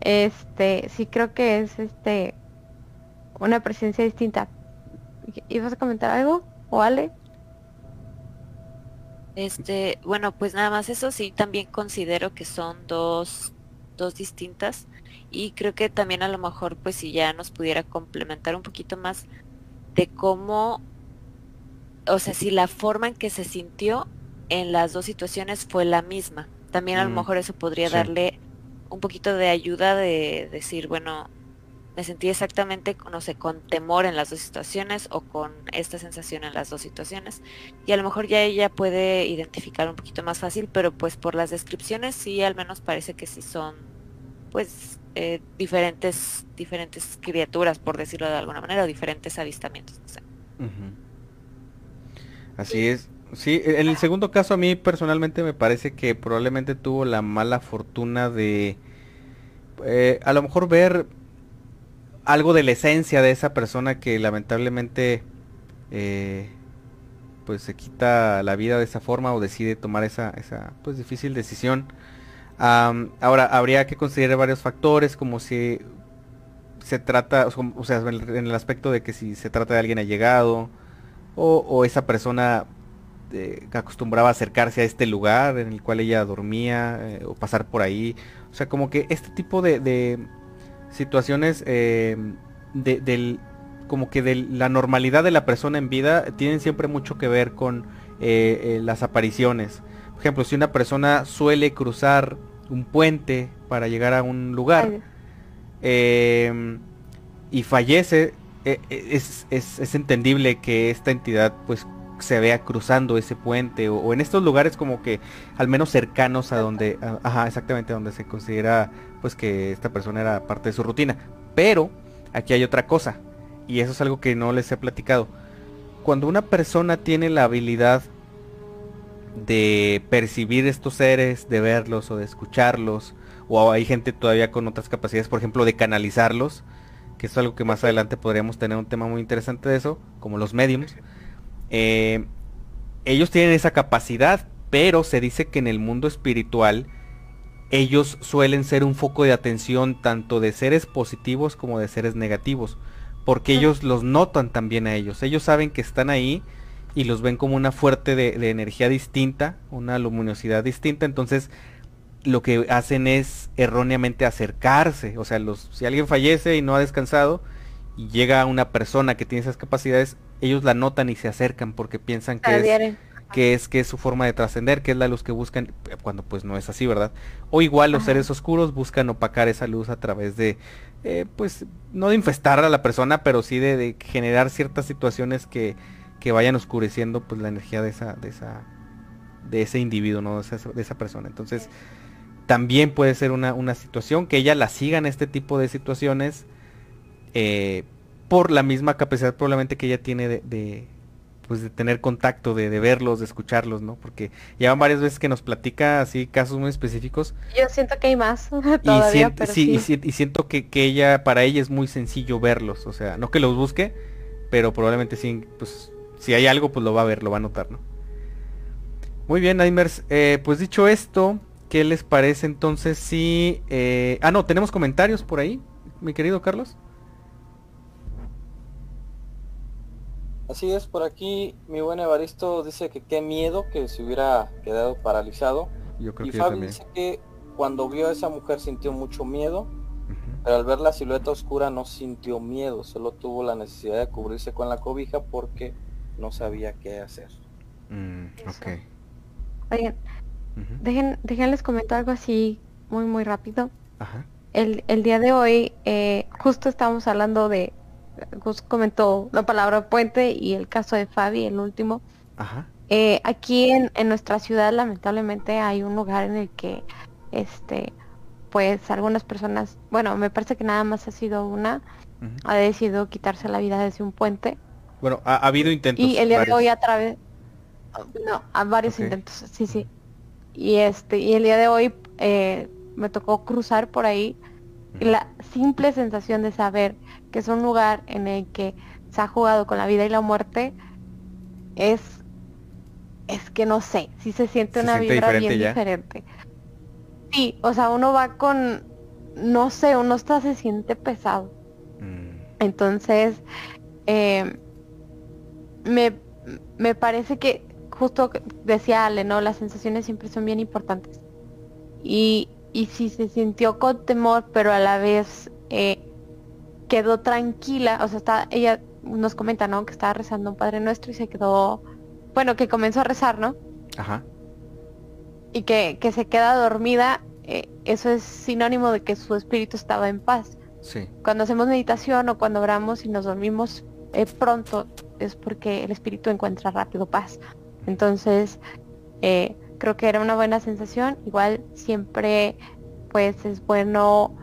Este, sí creo que es este una presencia distinta. ¿Ibas a comentar algo? ¿O Ale? Este, bueno, pues nada más eso sí, también considero que son dos, dos distintas y creo que también a lo mejor pues si ya nos pudiera complementar un poquito más de cómo, o sea, si la forma en que se sintió en las dos situaciones fue la misma. También a lo mm, mejor eso podría darle un poquito de ayuda de decir, bueno, me sentí exactamente, no sé, con temor en las dos situaciones o con esta sensación en las dos situaciones. Y a lo mejor ya ella puede identificar un poquito más fácil, pero pues por las descripciones sí al menos parece que sí son pues eh, diferentes, diferentes criaturas, por decirlo de alguna manera, o diferentes avistamientos. Así es. Sí, en el segundo caso a mí personalmente me parece que probablemente tuvo la mala fortuna de eh, a lo mejor ver algo de la esencia de esa persona que lamentablemente eh, pues se quita la vida de esa forma o decide tomar esa, esa pues difícil decisión. ahora habría que considerar varios factores como si se trata, o sea, en el aspecto de que si se trata de alguien allegado o, o esa persona eh, que acostumbraba a acercarse a este lugar en el cual ella dormía eh, o pasar por ahí. O sea, como que este tipo de, situaciones eh, de, del como que de la normalidad de la persona en vida tienen siempre mucho que ver con eh, eh, las apariciones. Por ejemplo, si una persona suele cruzar un puente para llegar a un lugar y fallece, es, es, entendible que esta entidad pues se vea cruzando ese puente o, en estos lugares como que al menos cercanos a donde, ajá, exactamente donde se considera pues que esta persona era parte de su rutina. Pero aquí hay otra cosa y eso es algo que no les he platicado. Cuando una persona tiene la habilidad de percibir estos seres, de verlos o de escucharlos, o hay gente todavía con otras capacidades, por ejemplo, de canalizarlos, que es algo que más adelante podríamos tener un tema muy interesante de eso, como los mediums. Eh, ellos tienen esa capacidad, pero se dice que en el mundo espiritual ellos suelen ser un foco de atención tanto de seres positivos como de seres negativos, porque ellos los notan también a ellos. Ellos saben que están ahí y los ven como una fuerte de, energía distinta, una luminosidad distinta, entonces lo que hacen es erróneamente acercarse, o sea, los, si alguien fallece y no ha descansado y llega una persona que tiene esas capacidades, ellos la notan y se acercan porque piensan que es, que es, que es su forma de trascender, que es la luz que buscan, cuando pues no es así, ¿verdad? O igual los seres oscuros buscan opacar esa luz a través de, eh, pues, no de infestar a la persona, pero sí de, generar ciertas situaciones que, que, vayan oscureciendo pues la energía de esa, de esa, de ese individuo, ¿no? De esa, de esa persona. Entonces, también puede ser una, una, situación que ella la siga en este tipo de situaciones eh, por la misma capacidad probablemente que ella tiene de, pues de tener contacto, de, verlos, de escucharlos, ¿no? Porque ya van varias veces que nos platica así casos muy específicos. Yo siento que hay más todavía, y sí, Y, siento que, ella, para ella es muy sencillo verlos, o sea, no que los busque, pero probablemente sí, pues si hay algo, pues lo va a ver, lo va a notar, ¿no? Muy bien, Nightmares. Eh, pues dicho esto, ¿qué les parece entonces si... Eh... Ah, no, tenemos comentarios por ahí, mi querido Carlos. Así es, por aquí mi buen Evaristo dice que qué miedo que se hubiera quedado paralizado. Yo creo y que Fabi dice que cuando vio a esa mujer sintió mucho miedo, pero al ver la silueta oscura no sintió miedo, solo tuvo la necesidad de cubrirse con la cobija porque no sabía qué hacer. Mm, ok. Oigan, dejen, déjenles comentar algo así muy muy rápido. El, el día de hoy eh, justo estábamos hablando de Gus comentó la palabra puente y el caso de Fabi, el último. Eh, aquí en, nuestra ciudad lamentablemente hay un lugar en el que este pues algunas personas, bueno, me parece que nada más ha sido una, ha decidido quitarse la vida desde un puente. Bueno, ha, habido intentos. Y el día de hoy a través, no, a varios intentos, sí, sí. Y este, y el día de hoy eh, me tocó cruzar por ahí la simple sensación de saber que es un lugar en el que se ha jugado con la vida y la muerte, es, es que no sé, si se siente una vibra bien diferente. Sí, o sea, uno va con, no sé, uno está se siente pesado. Mm. Entonces, eh, me, me parece que, justo decía Ale, ¿no? Las sensaciones siempre son bien importantes. Y, y si se sintió con temor, pero a la vez eh, quedó tranquila, o sea, está, ella nos comenta, ¿no? Que estaba rezando un Padre Nuestro y se quedó, bueno, que comenzó a rezar, ¿no? Ajá. Y que, que se queda dormida, eh, eso es sinónimo de que su espíritu estaba en paz. Sí. Cuando hacemos meditación o cuando oramos y nos dormimos eh, pronto, es porque el espíritu encuentra rápido paz. Entonces, eh, creo que era una buena sensación. Igual siempre, pues es bueno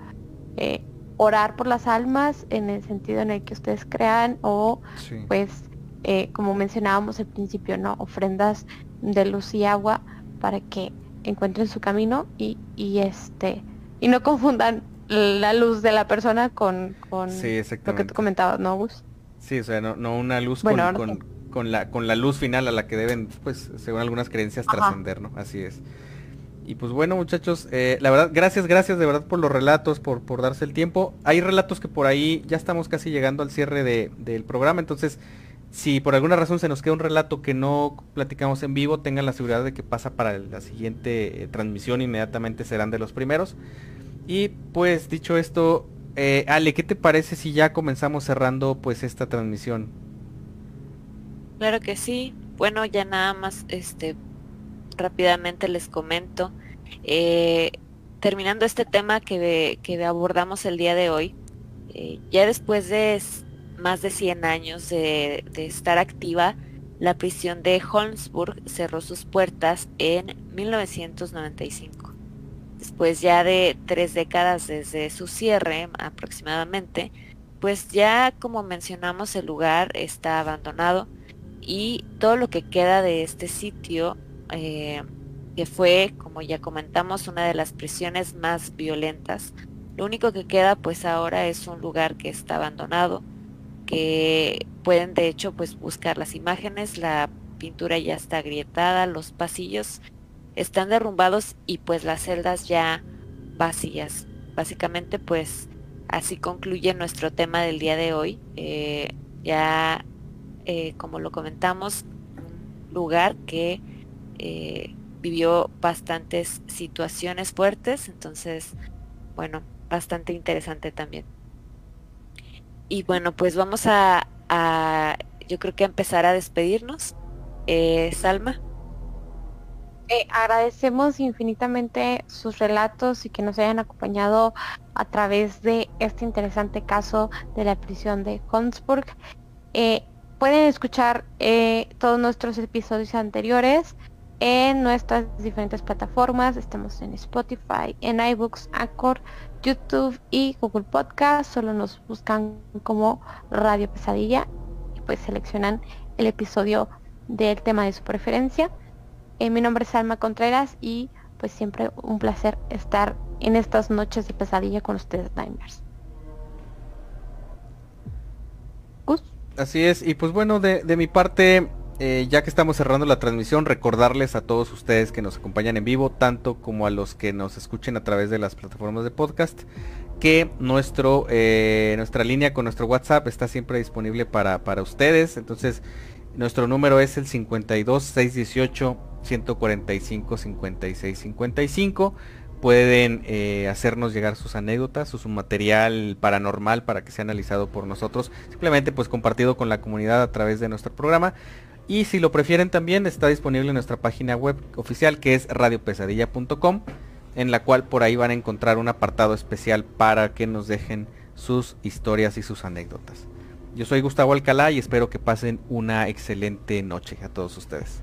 orar por las almas en el sentido en el que ustedes crean o pues eh, como mencionábamos al principio, ¿no? Ofrendas de luz y agua para que encuentren su camino y, y este y no confundan la luz de la persona con, con lo que tú comentabas, ¿no, Gus? Sí, o sea, no, no una luz con, con, la, con la luz final a la que deben, pues, según algunas creencias, trascender, ¿no? Así es. Y pues bueno muchachos, eh, la verdad, gracias, gracias de verdad por los relatos, por, por darse el tiempo. Hay relatos que por ahí ya estamos casi llegando al cierre de, del programa, entonces si por alguna razón se nos queda un relato que no platicamos en vivo, tengan la seguridad de que pasa para la siguiente eh, transmisión, inmediatamente serán de los primeros. Y pues dicho esto, eh, Ale, ¿qué te parece si ya comenzamos cerrando pues esta transmisión? Claro que sí. Bueno, ya nada más este rápidamente les comento. Eh, terminando este tema que, que, abordamos el día de hoy, eh, ya después de más de 100 años de, estar activa, la prisión de Holmesburg cerró sus puertas en 1995. Después ya de tres décadas desde su cierre aproximadamente, pues ya como mencionamos el lugar está abandonado y todo lo que queda de este sitio eh, que fue, como ya comentamos, una de las prisiones más violentas. Lo único que queda pues ahora es un lugar que está abandonado, que pueden de hecho pues buscar las imágenes, la pintura ya está agrietada, los pasillos están derrumbados y pues las celdas ya vacías. Básicamente pues así concluye nuestro tema del día de hoy. Eh, ya eh, como lo comentamos, un lugar que eh, vivió bastantes situaciones fuertes, entonces bueno, bastante interesante también. Y bueno, pues vamos a, a yo creo que empezar a despedirnos. Salma. Eh, agradecemos infinitamente sus relatos y que nos hayan acompañado a través de este interesante caso de la prisión de Hunsburg. Eh, pueden escuchar eh, todos nuestros episodios anteriores en nuestras diferentes plataformas. Estamos en Spotify, en iBooks, Anchor, YouTube y Google Podcast. Solo nos buscan como Radio Pesadilla y pues seleccionan el episodio del tema de su preferencia. Eh, mi nombre es Alma Contreras y pues siempre un placer estar en estas noches de pesadilla con ustedes, Nightmares. Así es, y pues bueno, de, mi parte, eh, ya que estamos cerrando la transmisión, recordarles a todos ustedes que nos acompañan en vivo, tanto como a los que nos escuchen a través de las plataformas de podcast, que nuestro, eh, nuestra línea con nuestro WhatsApp está siempre disponible para, para ustedes. Entonces, nuestro número es el 52 618 145 56 55. Pueden eh, hacernos llegar sus anécdotas o su material paranormal para que sea analizado por nosotros. Simplemente pues compartido con la comunidad a través de nuestro programa. Y si lo prefieren también está disponible en nuestra página web oficial que es radiopesadilla.com en la cual por ahí van a encontrar un apartado especial para que nos dejen sus historias y sus anécdotas. Yo soy Gustavo Alcalá y espero que pasen una excelente noche a todos ustedes.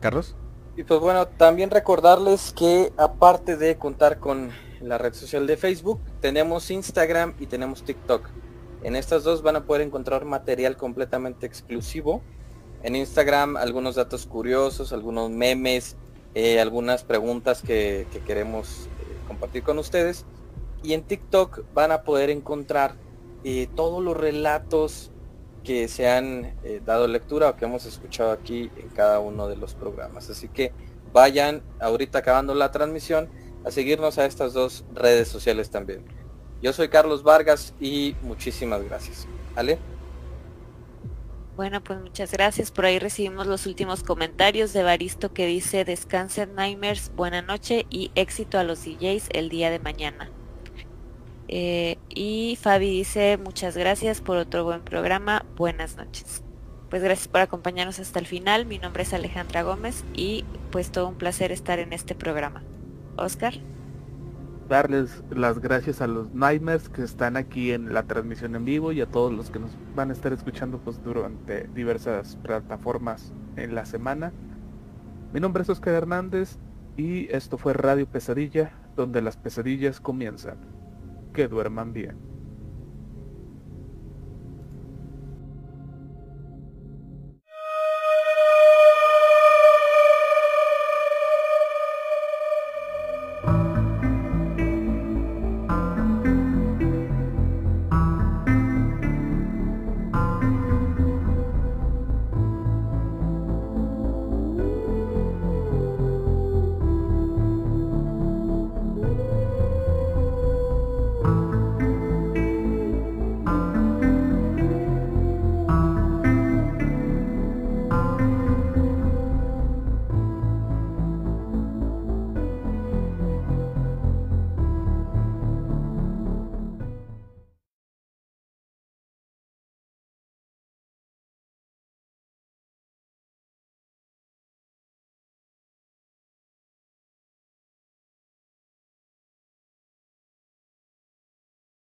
Carlos. Y pues bueno, también recordarles que aparte de contar con la red social de Facebook, tenemos Instagram y tenemos TikTok. En estas dos van a poder encontrar material completamente exclusivo. En Instagram algunos datos curiosos, algunos memes, eh, algunas preguntas que, queremos eh, compartir con ustedes. Y en TikTok van a poder encontrar eh, todos los relatos que se han eh, dado lectura o que hemos escuchado aquí en cada uno de los programas. Así que vayan ahorita acabando la transmisión a seguirnos a estas dos redes sociales también. Yo soy Carlos Vargas y muchísimas gracias. ¿Ale? Bueno, pues muchas gracias. Por ahí recibimos los últimos comentarios de Baristo que dice descansen Nightmares, buena noche y éxito a los DJs el día de mañana. Eh, y Fabi dice, muchas gracias por otro buen programa, buenas noches. Pues gracias por acompañarnos hasta el final. Mi nombre es Alejandra Gómez y pues todo un placer estar en este programa. Oscar. Darles las gracias a los Nightmares que están aquí en la transmisión en vivo y a todos los que nos van a estar escuchando pues durante diversas plataformas en la semana. Mi nombre es Oscar Hernández y esto fue Radio Pesadilla, donde las pesadillas comienzan que duerman bien.